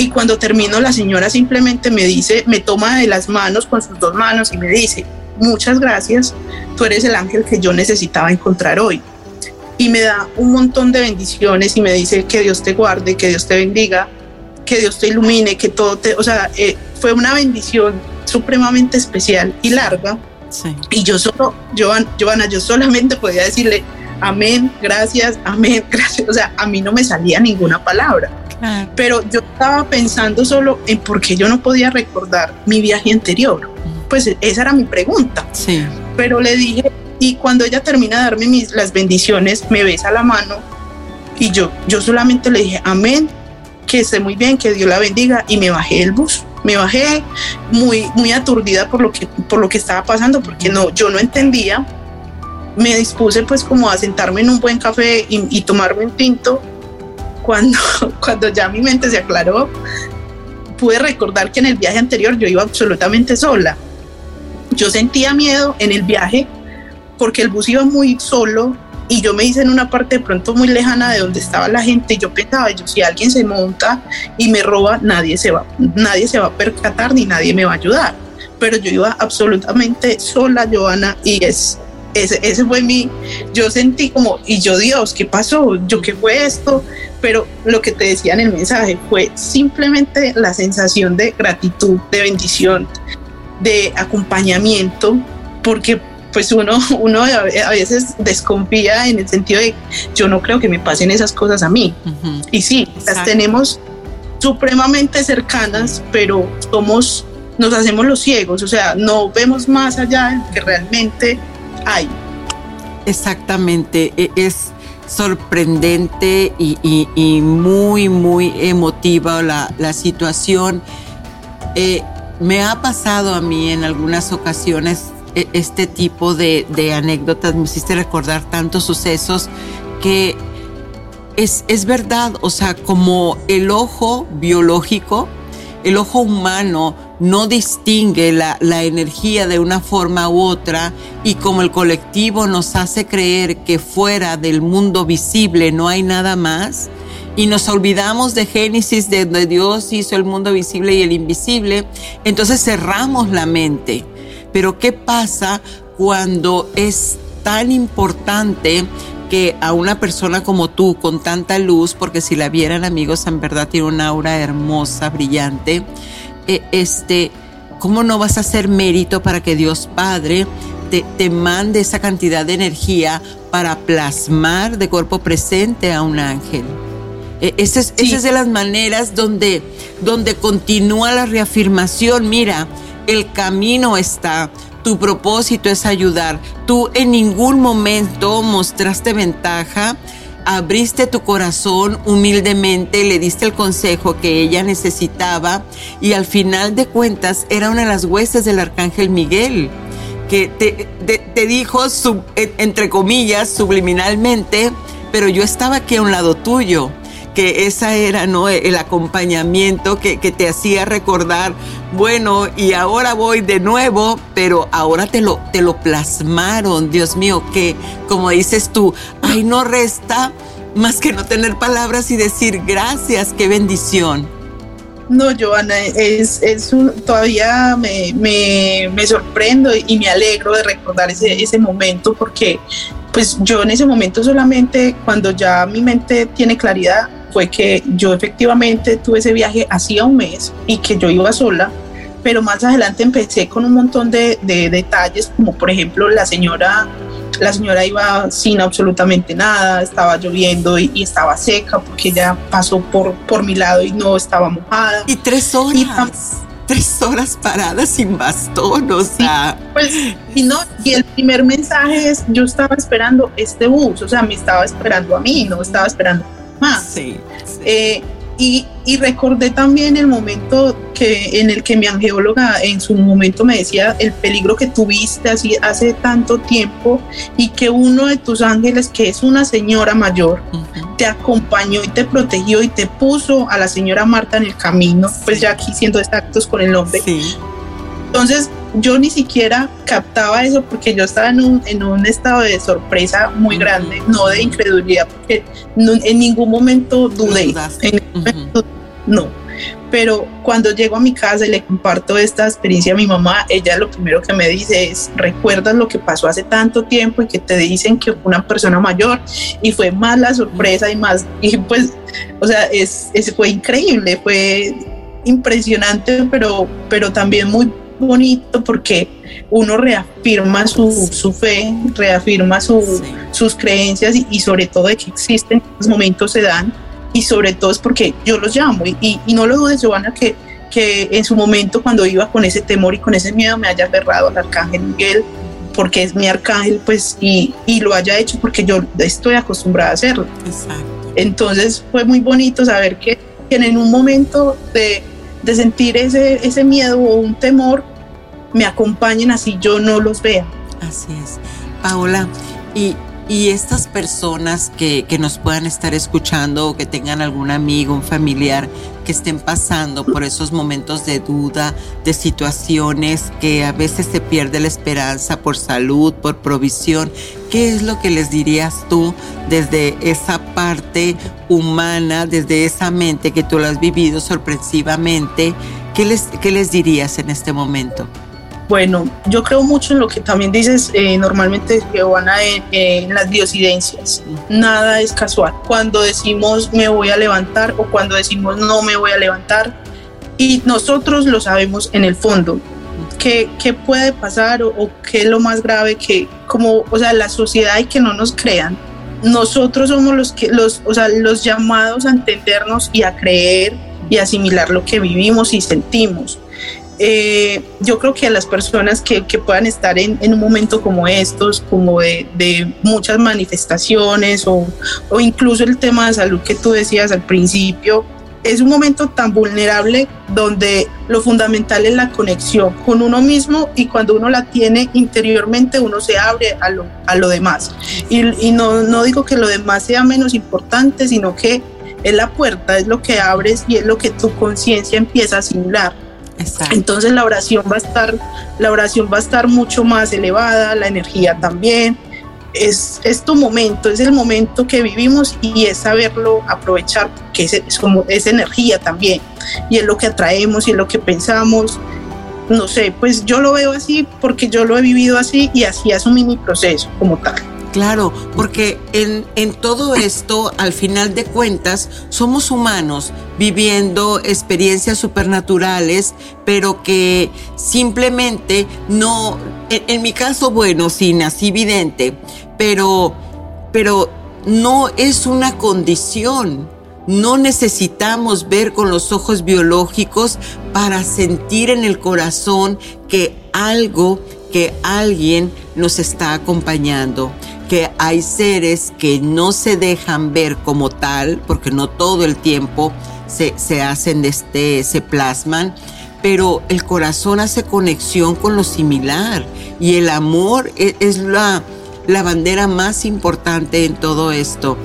y cuando termino la señora simplemente me dice, me toma de las manos con sus dos manos y me dice, muchas gracias, tú eres el ángel que yo necesitaba encontrar hoy. Y me da un montón de bendiciones y me dice que Dios te guarde, que Dios te bendiga, que Dios te ilumine, que todo te, o sea, eh, fue una bendición supremamente especial y larga. Y yo solo, Joana, yo solamente podía decirle, amén, gracias, amén, gracias. O sea, a mí no me salía ninguna palabra. Pero yo estaba pensando solo en por qué yo no podía recordar mi viaje anterior. Pues esa era mi pregunta. Sí. Pero le dije, y cuando ella termina de darme mis, las bendiciones, me besa la mano y yo, yo solamente le dije, amén, que esté muy bien, que Dios la bendiga y me bajé del bus. Me bajé muy, muy aturdida por lo, que, por lo que estaba pasando, porque no, yo no entendía. Me dispuse pues como a sentarme en un buen café y, y tomarme un tinto cuando, cuando ya mi mente se aclaró, pude recordar que en el viaje anterior yo iba absolutamente sola. Yo sentía miedo en el viaje porque el bus iba muy solo y yo me hice en una parte de pronto muy lejana de donde estaba la gente yo pensaba, yo si alguien se monta y me roba, nadie se va, nadie se va a percatar ni nadie me va a ayudar. Pero yo iba absolutamente sola, Joana, y es ese, ese fue mi, yo sentí como, y yo Dios, ¿qué pasó? ¿Yo qué fue esto? Pero lo que te decía en el mensaje fue simplemente la sensación de gratitud, de bendición, de acompañamiento, porque pues uno, uno a veces desconfía en el sentido de yo no creo que me pasen esas cosas a mí. Y sí, las tenemos supremamente cercanas, pero somos, nos hacemos los ciegos, o sea, no vemos más allá de que realmente hay. Exactamente, e, es sorprendente y, muy, muy emotiva la, situación. Eh, me ha pasado a mí en algunas ocasiones e, este tipo de, de anécdotas, me hiciste recordar tantos sucesos que es, es verdad, o sea, como el ojo biológico, el ojo humano no distingue la, la, energía de una forma u otra y como el colectivo nos hace creer que fuera del mundo visible no hay nada más y nos olvidamos de Génesis, de donde Dios hizo el mundo visible y el invisible, entonces cerramos la mente. Pero ¿qué pasa cuando es tan importante que a una persona como tú, con tanta luz, porque si la vieran amigos, en verdad tiene una aura hermosa, brillante, eh, este, ¿cómo no vas a hacer mérito para que Dios Padre te, te, mande esa cantidad de energía para plasmar de cuerpo presente a un ángel? Eh, esa, es, esa es de las maneras donde, donde continúa la reafirmación. Mira, el camino está tu propósito es ayudar. Tú en ningún momento mostraste ventaja, abriste tu corazón humildemente, le diste el consejo que ella necesitaba y al final de cuentas era una de las huestes del arcángel Miguel que te, dijo, entre comillas, subliminalmente, pero yo estaba aquí a un lado tuyo que esa era ¿no? el acompañamiento que, que, te hacía recordar, bueno, y ahora voy de nuevo, pero ahora te lo, te lo plasmaron, Dios mío, que como dices tú, ay, no resta más que no tener palabras y decir gracias, qué bendición. No, Joana, es, es un, todavía me, me, me, sorprendo y me alegro de recordar ese, ese momento porque pues yo en ese momento solamente cuando ya mi mente tiene claridad fue que yo efectivamente tuve ese viaje hacía un mes y que yo iba sola, pero más adelante empecé con un montón de, detalles, como por ejemplo la señora, la señora iba sin absolutamente nada, estaba lloviendo y, estaba seca porque ella pasó por, por mi lado y no estaba mojada. Y tres horas. tres horas paradas sin bastón, o sea. pues, y no, y el primer mensaje es: yo estaba esperando este bus, o sea, me estaba esperando a mí, no estaba esperando más. Sí, eh, y, y, recordé también el momento que, en el que mi angeóloga en su momento me decía el peligro que tuviste así, hace tanto tiempo y que uno de tus ángeles, que es una señora mayor, te acompañó y te protegió y te puso a la señora Marta en el camino, pues ya aquí siendo exactos con el nombre. Sí. Entonces, yo ni siquiera captaba eso porque yo estaba en un, en un estado de sorpresa muy grande, no de incredulidad, porque en ningún momento dudé. no. Pero cuando llego a mi casa y le comparto esta experiencia a mi mamá, ella lo primero que me dice es, ¿recuerdas lo que pasó hace tanto tiempo y que te dicen que una persona mayor? Y fue más la sorpresa y más, y pues, o sea, es, es fue increíble, fue impresionante, pero, pero también muy bonito porque uno reafirma su, su fe, reafirma su, sus creencias y, sobre todo de que existen, los momentos se dan y sobre todo es porque yo los llamo y, y, no lo dudes, Giovanna, que, que en su momento cuando iba con ese temor y con ese miedo me haya aferrado al arcángel Miguel porque es mi arcángel pues y, y lo haya hecho porque yo estoy acostumbrada a hacerlo. Exacto. Entonces fue muy bonito saber que, que en un momento de, de sentir ese, ese miedo o un temor, me acompañen así yo no los vea. Así es. Paola, y, y estas personas que, que, nos puedan estar escuchando o que tengan algún amigo, un familiar que estén pasando por esos momentos de duda, de situaciones que a veces se pierde la esperanza por salud, por provisión, ¿qué es lo que les dirías tú desde esa parte humana, desde esa mente que tú lo has vivido sorpresivamente? ¿Qué les, qué les dirías en este momento? Bueno, yo creo mucho en lo que también dices eh, normalmente, Giovanna, en, las diosidencias. Nada es casual. Cuando decimos me voy a levantar o cuando decimos no me voy a levantar, y nosotros lo sabemos en el fondo. ¿Qué, qué puede pasar o, o, qué es lo más grave que, como, o sea, la sociedad y que no nos crean? Nosotros somos los, que, los, o sea, los llamados a entendernos y a creer y asimilar lo que vivimos y sentimos eh, yo creo que a las personas que, puedan estar en, un momento como estos, como de, muchas manifestaciones o, incluso el tema de salud que tú decías al principio, es un momento tan vulnerable donde lo fundamental es la conexión con uno mismo y cuando uno la tiene interiormente uno se abre a lo, a lo demás. Y, y no, no digo que lo demás sea menos importante, sino que es la puerta, es lo que abres y es lo que tu conciencia empieza a simular. Entonces la oración va a estar, la oración va a estar mucho más elevada, la energía también. Es, es tu momento, es el momento que vivimos y es saberlo aprovechar, que es, es como es energía también y es lo que atraemos y es lo que pensamos. No sé, pues yo lo veo así porque yo lo he vivido así y así es un mini proceso como tal. Claro, porque en, en, todo esto, al final de cuentas, somos humanos viviendo experiencias supernaturales, pero que simplemente no, en, mi caso, bueno, sí, nací vidente, pero, pero no es una condición. No necesitamos ver con los ojos biológicos para sentir en el corazón que algo, que alguien nos está acompañando que hay seres que no se dejan ver como tal, porque no todo el tiempo se, se hacen, este, se plasman, pero el corazón hace conexión con lo similar y el amor es, es la, la bandera más importante en todo esto.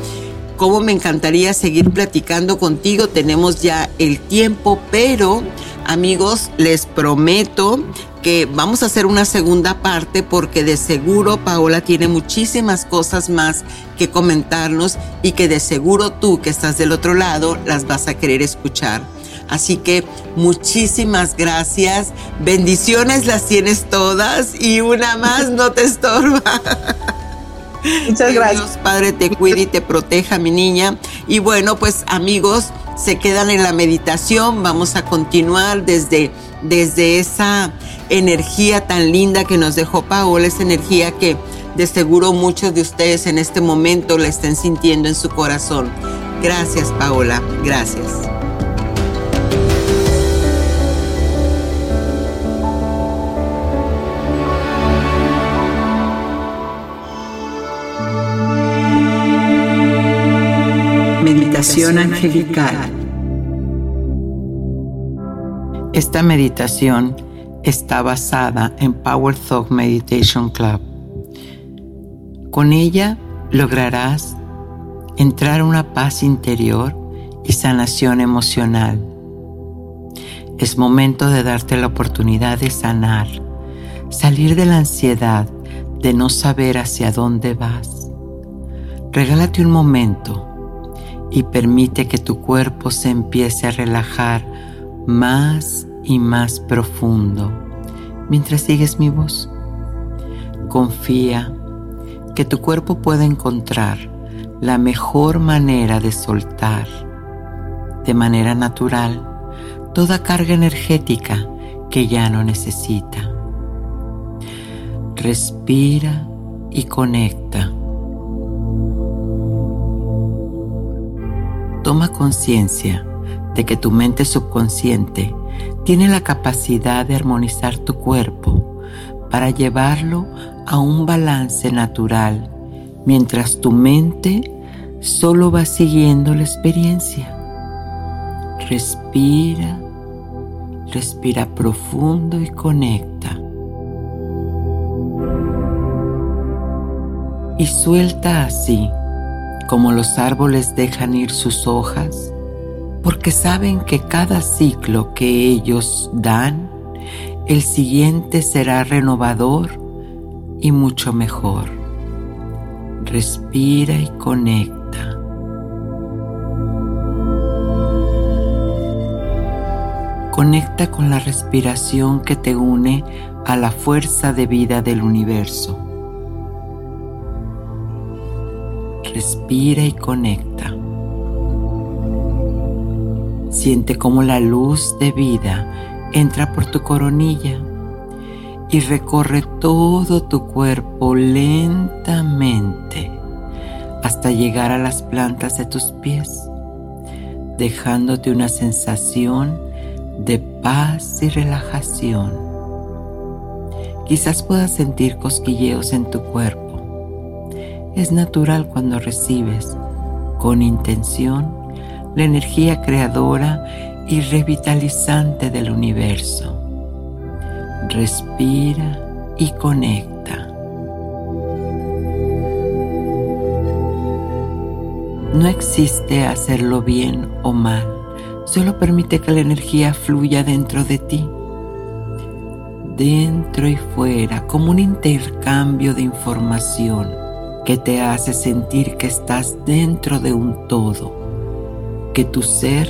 Cómo me encantaría seguir platicando contigo, tenemos ya el tiempo, pero amigos, les prometo que vamos a hacer una segunda parte porque de seguro Paola tiene muchísimas cosas más que comentarnos y que de seguro tú que estás del otro lado las vas a querer escuchar. Así que muchísimas gracias. Bendiciones las tienes todas y una más no te estorba. Muchas gracias. Dios Padre te cuide y te proteja, mi niña. Y bueno, pues amigos, se quedan en la meditación. Vamos a continuar desde, desde esa energía tan linda que nos dejó Paola, esa energía que de seguro muchos de ustedes en este momento la estén sintiendo en su corazón. Gracias, Paola. Gracias. Meditación angelical. Esta meditación está basada en Power Thought Meditation Club. Con ella lograrás entrar a una paz interior y sanación emocional. Es momento de darte la oportunidad de sanar, salir de la ansiedad de no saber hacia dónde vas. Regálate un momento y permite que tu cuerpo se empiece a relajar más y más profundo mientras sigues mi voz. Confía que tu cuerpo puede encontrar la mejor manera de soltar de manera natural toda carga energética que ya no necesita. Respira y conecta. Toma conciencia de que tu mente subconsciente tiene la capacidad de armonizar tu cuerpo para llevarlo a un balance natural mientras tu mente solo va siguiendo la experiencia. Respira, respira profundo y conecta. Y suelta así, como los árboles dejan ir sus hojas, porque saben que cada ciclo que ellos dan, el siguiente será renovador y mucho mejor. Respira y conecta. Conecta con la respiración que te une a la fuerza de vida del universo. Respira y conecta. Siente cómo la luz de vida entra por tu coronilla y recorre todo tu cuerpo lentamente hasta llegar a las plantas de tus pies, dejándote una sensación de paz y relajación. Quizás puedas sentir cosquilleos en tu cuerpo. Es natural cuando recibes con intención la energía creadora y revitalizante del universo. Respira y conecta. No existe hacerlo bien o mal, solo permite que la energía fluya dentro de ti, dentro y fuera, como un intercambio de información que te hace sentir que estás dentro de un todo, que tu ser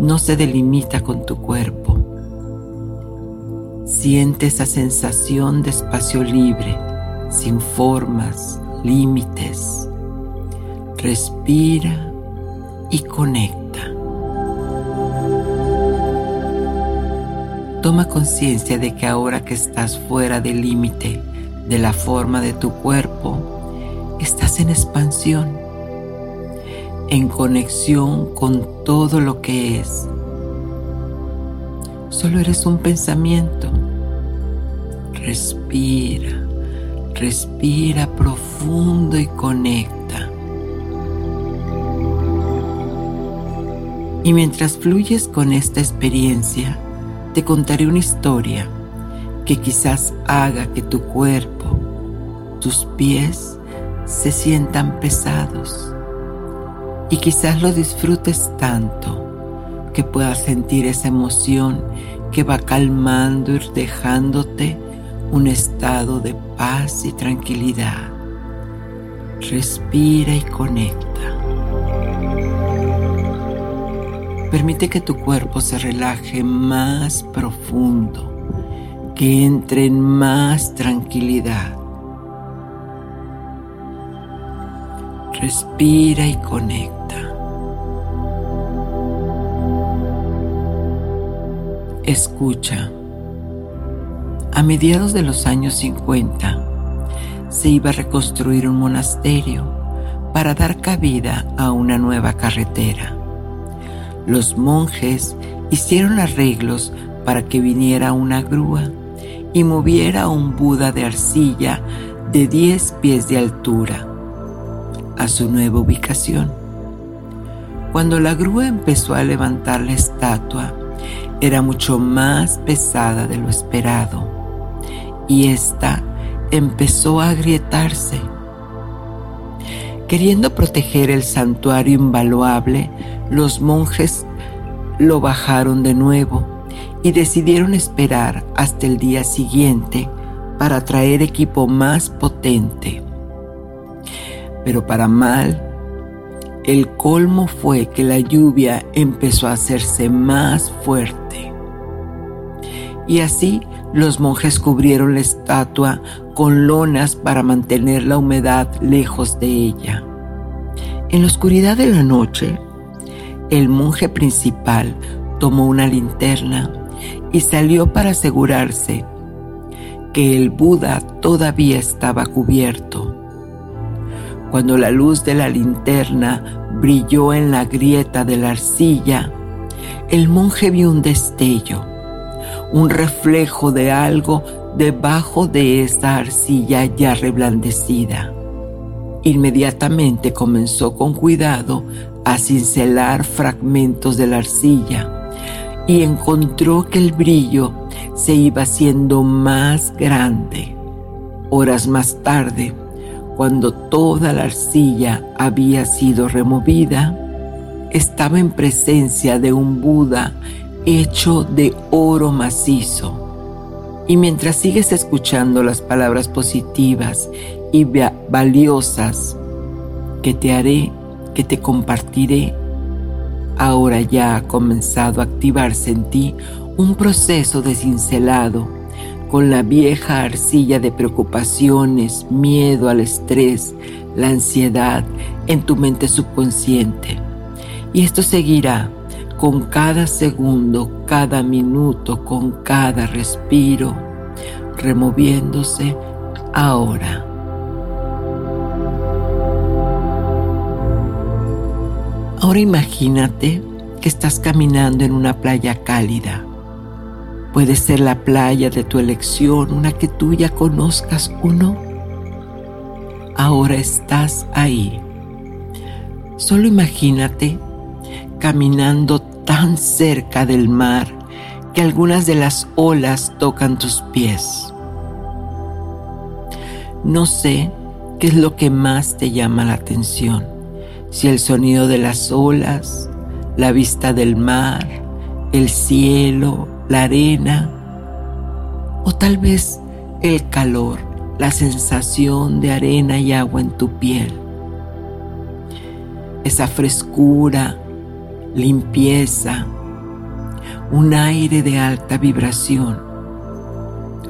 no se delimita con tu cuerpo. Siente esa sensación de espacio libre, sin formas, límites. Respira y conecta. Toma conciencia de que ahora que estás fuera del límite de la forma de tu cuerpo, estás en expansión en conexión con todo lo que es. Solo eres un pensamiento. Respira, respira profundo y conecta. Y mientras fluyes con esta experiencia, te contaré una historia que quizás haga que tu cuerpo, tus pies se sientan pesados y quizás lo disfrutes tanto que puedas sentir esa emoción que va calmando y dejándote un estado de paz y tranquilidad. Respira y conecta. Permite que tu cuerpo se relaje más profundo, que entre en más tranquilidad. Respira y conecta. Escucha. A mediados de los años 50 se iba a reconstruir un monasterio para dar cabida a una nueva carretera. Los monjes hicieron arreglos para que viniera una grúa y moviera un Buda de arcilla de 10 pies de altura a su nueva ubicación. Cuando la grúa empezó a levantar la estatua, era mucho más pesada de lo esperado y ésta empezó a agrietarse. Queriendo proteger el santuario invaluable, los monjes lo bajaron de nuevo y decidieron esperar hasta el día siguiente para traer equipo más potente. Pero para mal el colmo fue que la lluvia empezó a hacerse más fuerte. Y así los monjes cubrieron la estatua con lonas para mantener la humedad lejos de ella. En la oscuridad de la noche, el monje principal tomó una linterna y salió para asegurarse que el Buda todavía estaba cubierto. Cuando la luz de la linterna brilló en la grieta de la arcilla, el monje vio un destello, un reflejo de algo debajo de esa arcilla ya reblandecida. Inmediatamente comenzó con cuidado a cincelar fragmentos de la arcilla y encontró que el brillo se iba haciendo más grande. Horas más tarde, cuando toda la arcilla había sido removida, estaba en presencia de un Buda hecho de oro macizo. Y mientras sigues escuchando las palabras positivas y valiosas que te haré, que te compartiré, ahora ya ha comenzado a activarse en ti un proceso de cincelado con la vieja arcilla de preocupaciones, miedo al estrés, la ansiedad en tu mente subconsciente. Y esto seguirá con cada segundo, cada minuto, con cada respiro, removiéndose ahora. Ahora imagínate que estás caminando en una playa cálida Puede ser la playa de tu elección, una que tú ya conozcas o no. Ahora estás ahí. Solo imagínate caminando tan cerca del mar que algunas de las olas tocan tus pies. No sé qué es lo que más te llama la atención, si el sonido de las olas, la vista del mar, el cielo, la arena, o tal vez el calor, la sensación de arena y agua en tu piel, esa frescura, limpieza, un aire de alta vibración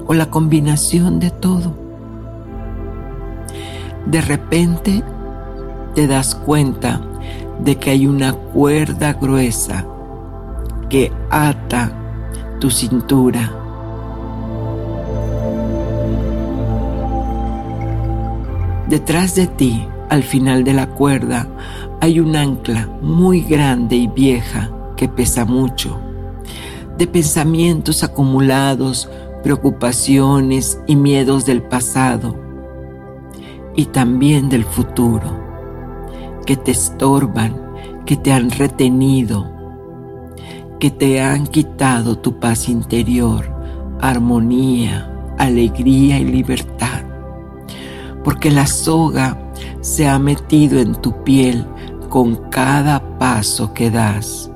o la combinación de todo. De repente te das cuenta de que hay una cuerda gruesa que ata tu cintura. Detrás de ti, al final de la cuerda, hay un ancla muy grande y vieja que pesa mucho, de pensamientos acumulados, preocupaciones y miedos del pasado y también del futuro, que te estorban, que te han retenido, que te han quitado tu paz interior, armonía, alegría y libertad, porque la soga se ha metido en tu piel con cada paso que das.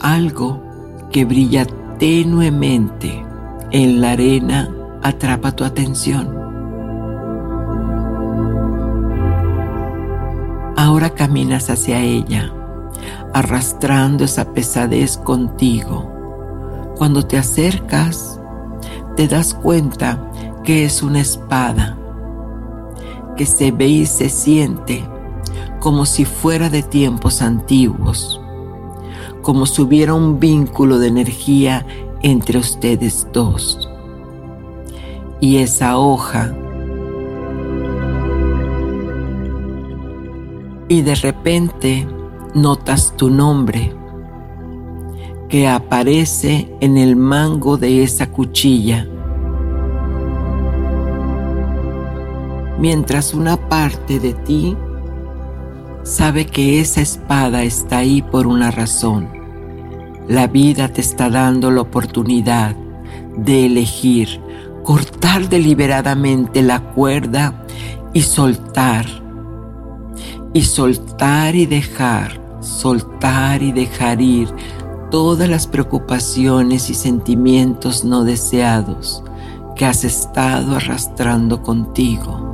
Algo que brilla tenuemente en la arena atrapa tu atención. Ahora caminas hacia ella, arrastrando esa pesadez contigo. Cuando te acercas, te das cuenta que es una espada que se ve y se siente como si fuera de tiempos antiguos, como si hubiera un vínculo de energía entre ustedes dos. Y esa hoja y de repente notas tu nombre que aparece en el mango de esa cuchilla mientras una parte de ti sabe que esa espada está ahí por una razón. La vida te está dando la oportunidad de elegir cortar deliberadamente la cuerda y soltar. Y soltar y dejar, soltar y dejar ir todas las preocupaciones y sentimientos no deseados que has estado arrastrando contigo.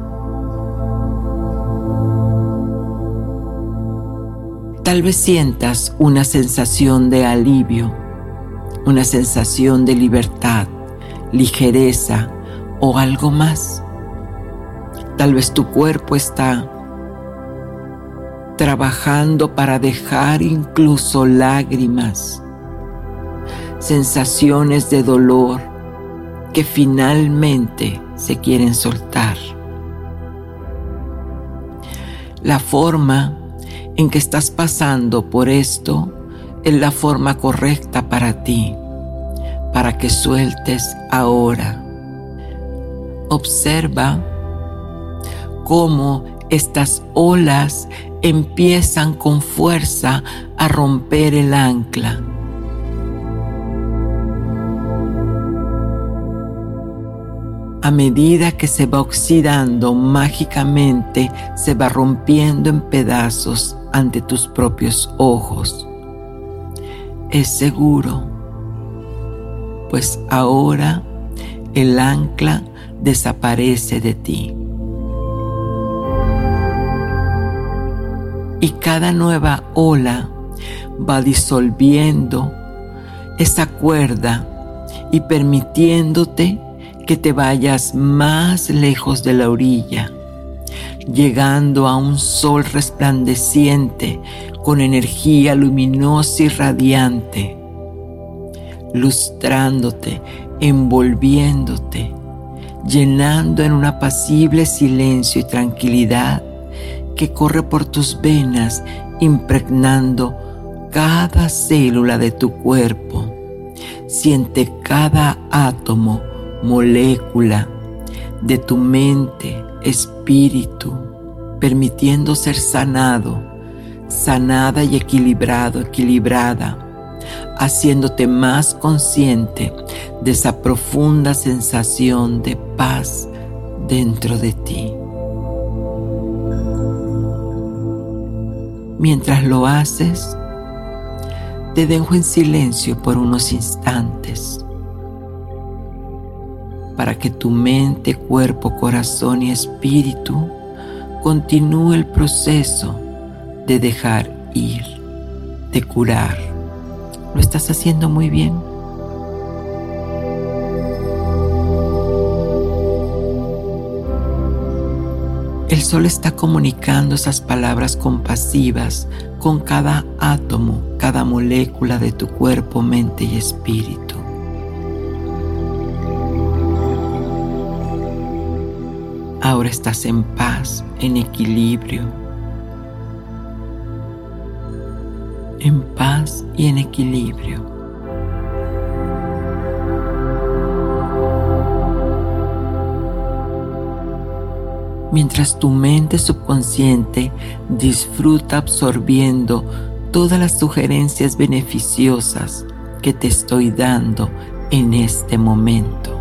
Tal vez sientas una sensación de alivio, una sensación de libertad, ligereza o algo más. Tal vez tu cuerpo está trabajando para dejar incluso lágrimas, sensaciones de dolor que finalmente se quieren soltar. La forma en que estás pasando por esto es la forma correcta para ti, para que sueltes ahora. Observa cómo estas olas empiezan con fuerza a romper el ancla a medida que se va oxidando mágicamente, se va rompiendo en pedazos ante tus propios ojos. Es seguro, pues ahora el ancla desaparece de ti. Y cada nueva ola va disolviendo esa cuerda y permitiéndote que te vayas más lejos de la orilla, llegando a un sol resplandeciente con energía luminosa y radiante, lustrándote, envolviéndote, llenando en un apacible silencio y tranquilidad que corre por tus venas, impregnando cada célula de tu cuerpo. Siente cada átomo molécula de tu mente, espíritu, permitiendo ser sanado, sanada y equilibrado, equilibrada, haciéndote más consciente de esa profunda sensación de paz dentro de ti. Mientras lo haces, te dejo en silencio por unos instantes para que tu mente, cuerpo, corazón y espíritu continúe el proceso de dejar ir, de curar. Lo estás haciendo muy bien. El sol está comunicando esas palabras compasivas con cada átomo, cada molécula de tu cuerpo, mente y espíritu. Ahora estás en paz, en equilibrio. En paz y en equilibrio. Mientras tu mente subconsciente disfruta absorbiendo todas las sugerencias beneficiosas que te estoy dando en este momento.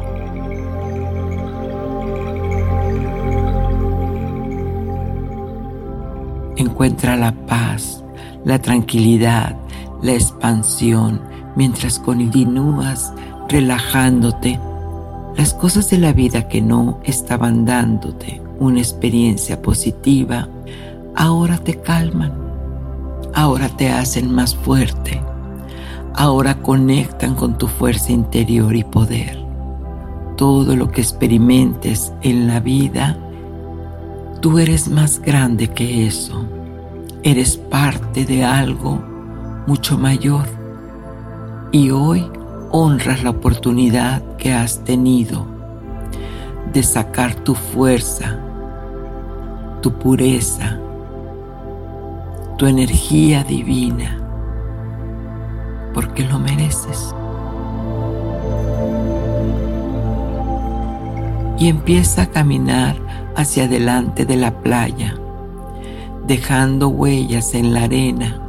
Encuentra la paz, la tranquilidad, la expansión mientras continúas relajándote. Las cosas de la vida que no estaban dándote una experiencia positiva, ahora te calman, ahora te hacen más fuerte, ahora conectan con tu fuerza interior y poder. Todo lo que experimentes en la vida Tú eres más grande que eso. Eres parte de algo mucho mayor. Y hoy honras la oportunidad que has tenido de sacar tu fuerza, tu pureza, tu energía divina, porque lo mereces. Y empieza a caminar hacia adelante de la playa, dejando huellas en la arena,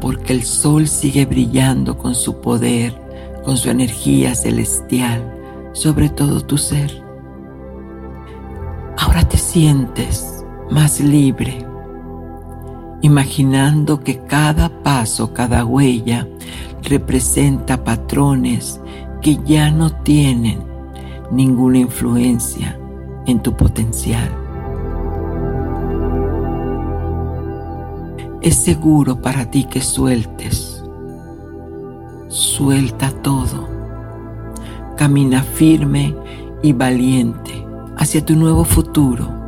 porque el sol sigue brillando con su poder, con su energía celestial sobre todo tu ser. Ahora te sientes más libre, imaginando que cada paso, cada huella representa patrones que ya no tienen ninguna influencia en tu potencial. Es seguro para ti que sueltes. Suelta todo. Camina firme y valiente hacia tu nuevo futuro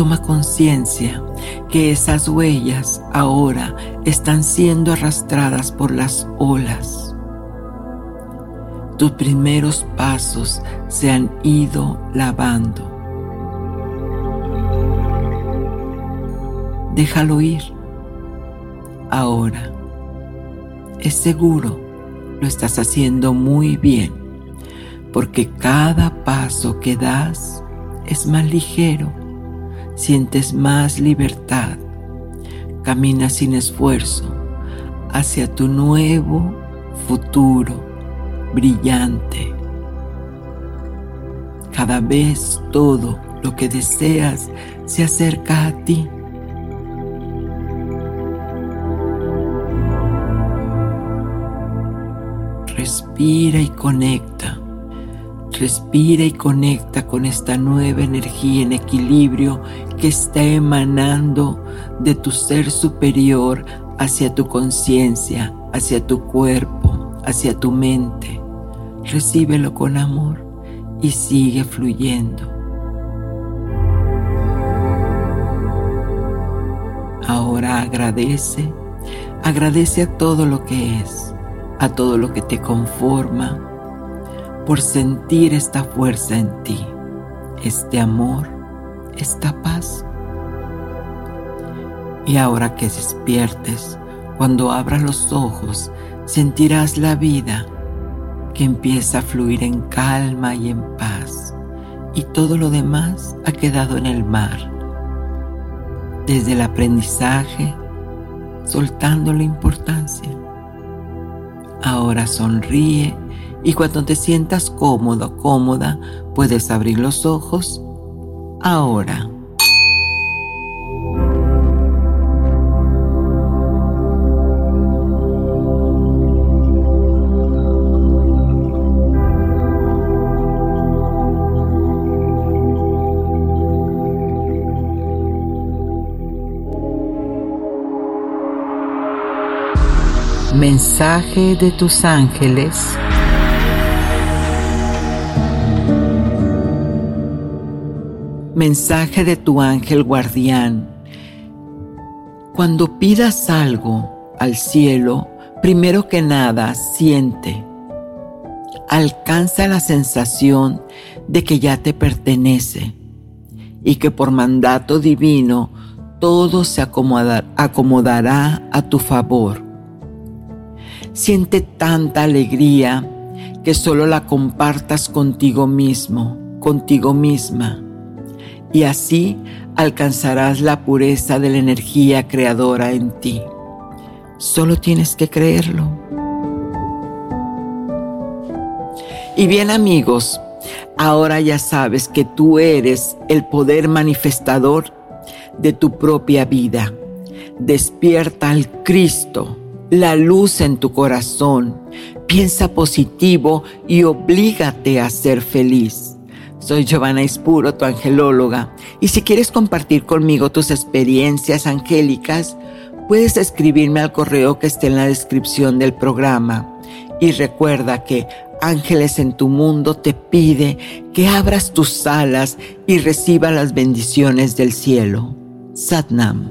Toma conciencia que esas huellas ahora están siendo arrastradas por las olas. Tus primeros pasos se han ido lavando. Déjalo ir. Ahora. Es seguro, lo estás haciendo muy bien, porque cada paso que das es más ligero sientes más libertad, caminas sin esfuerzo hacia tu nuevo futuro brillante. Cada vez todo lo que deseas se acerca a ti. Respira y conecta Respira y conecta con esta nueva energía en equilibrio que está emanando de tu ser superior hacia tu conciencia, hacia tu cuerpo, hacia tu mente. Recíbelo con amor y sigue fluyendo. Ahora agradece, agradece a todo lo que es, a todo lo que te conforma, por sentir esta fuerza en ti, este amor, esta paz. Y ahora que despiertes, cuando abras los ojos, sentirás la vida que empieza a fluir en calma y en paz. y todo lo demás ha quedado en el mar. Desde el aprendizaje, soltando la importancia. Ahora sonríe y cuando te sientas cómodo, cómoda, puedes abrir los ojos. Ahora. Mensaje de tus ángeles. Mensaje de tu ángel guardián. Cuando pidas algo al cielo, primero que nada siente. Alcanza la sensación de que ya te pertenece y que por mandato divino todo se acomodará a tu favor Siente tanta alegría que solo la compartas contigo mismo, contigo misma. Y así alcanzarás la pureza de la energía creadora en ti. Solo tienes que creerlo. Y bien amigos, ahora ya sabes que tú eres el poder manifestador de tu propia vida. Despierta al Cristo la luz en tu corazón. Piensa positivo y oblígate a ser feliz. Soy Giovanna Ispuro, tu angelóloga, y si quieres compartir conmigo tus experiencias angélicas, puedes escribirme al correo que esté en la descripción del programa. Y recuerda que Ángeles en tu mundo te pide que abras tus alas y reciba las bendiciones del cielo. Satnam.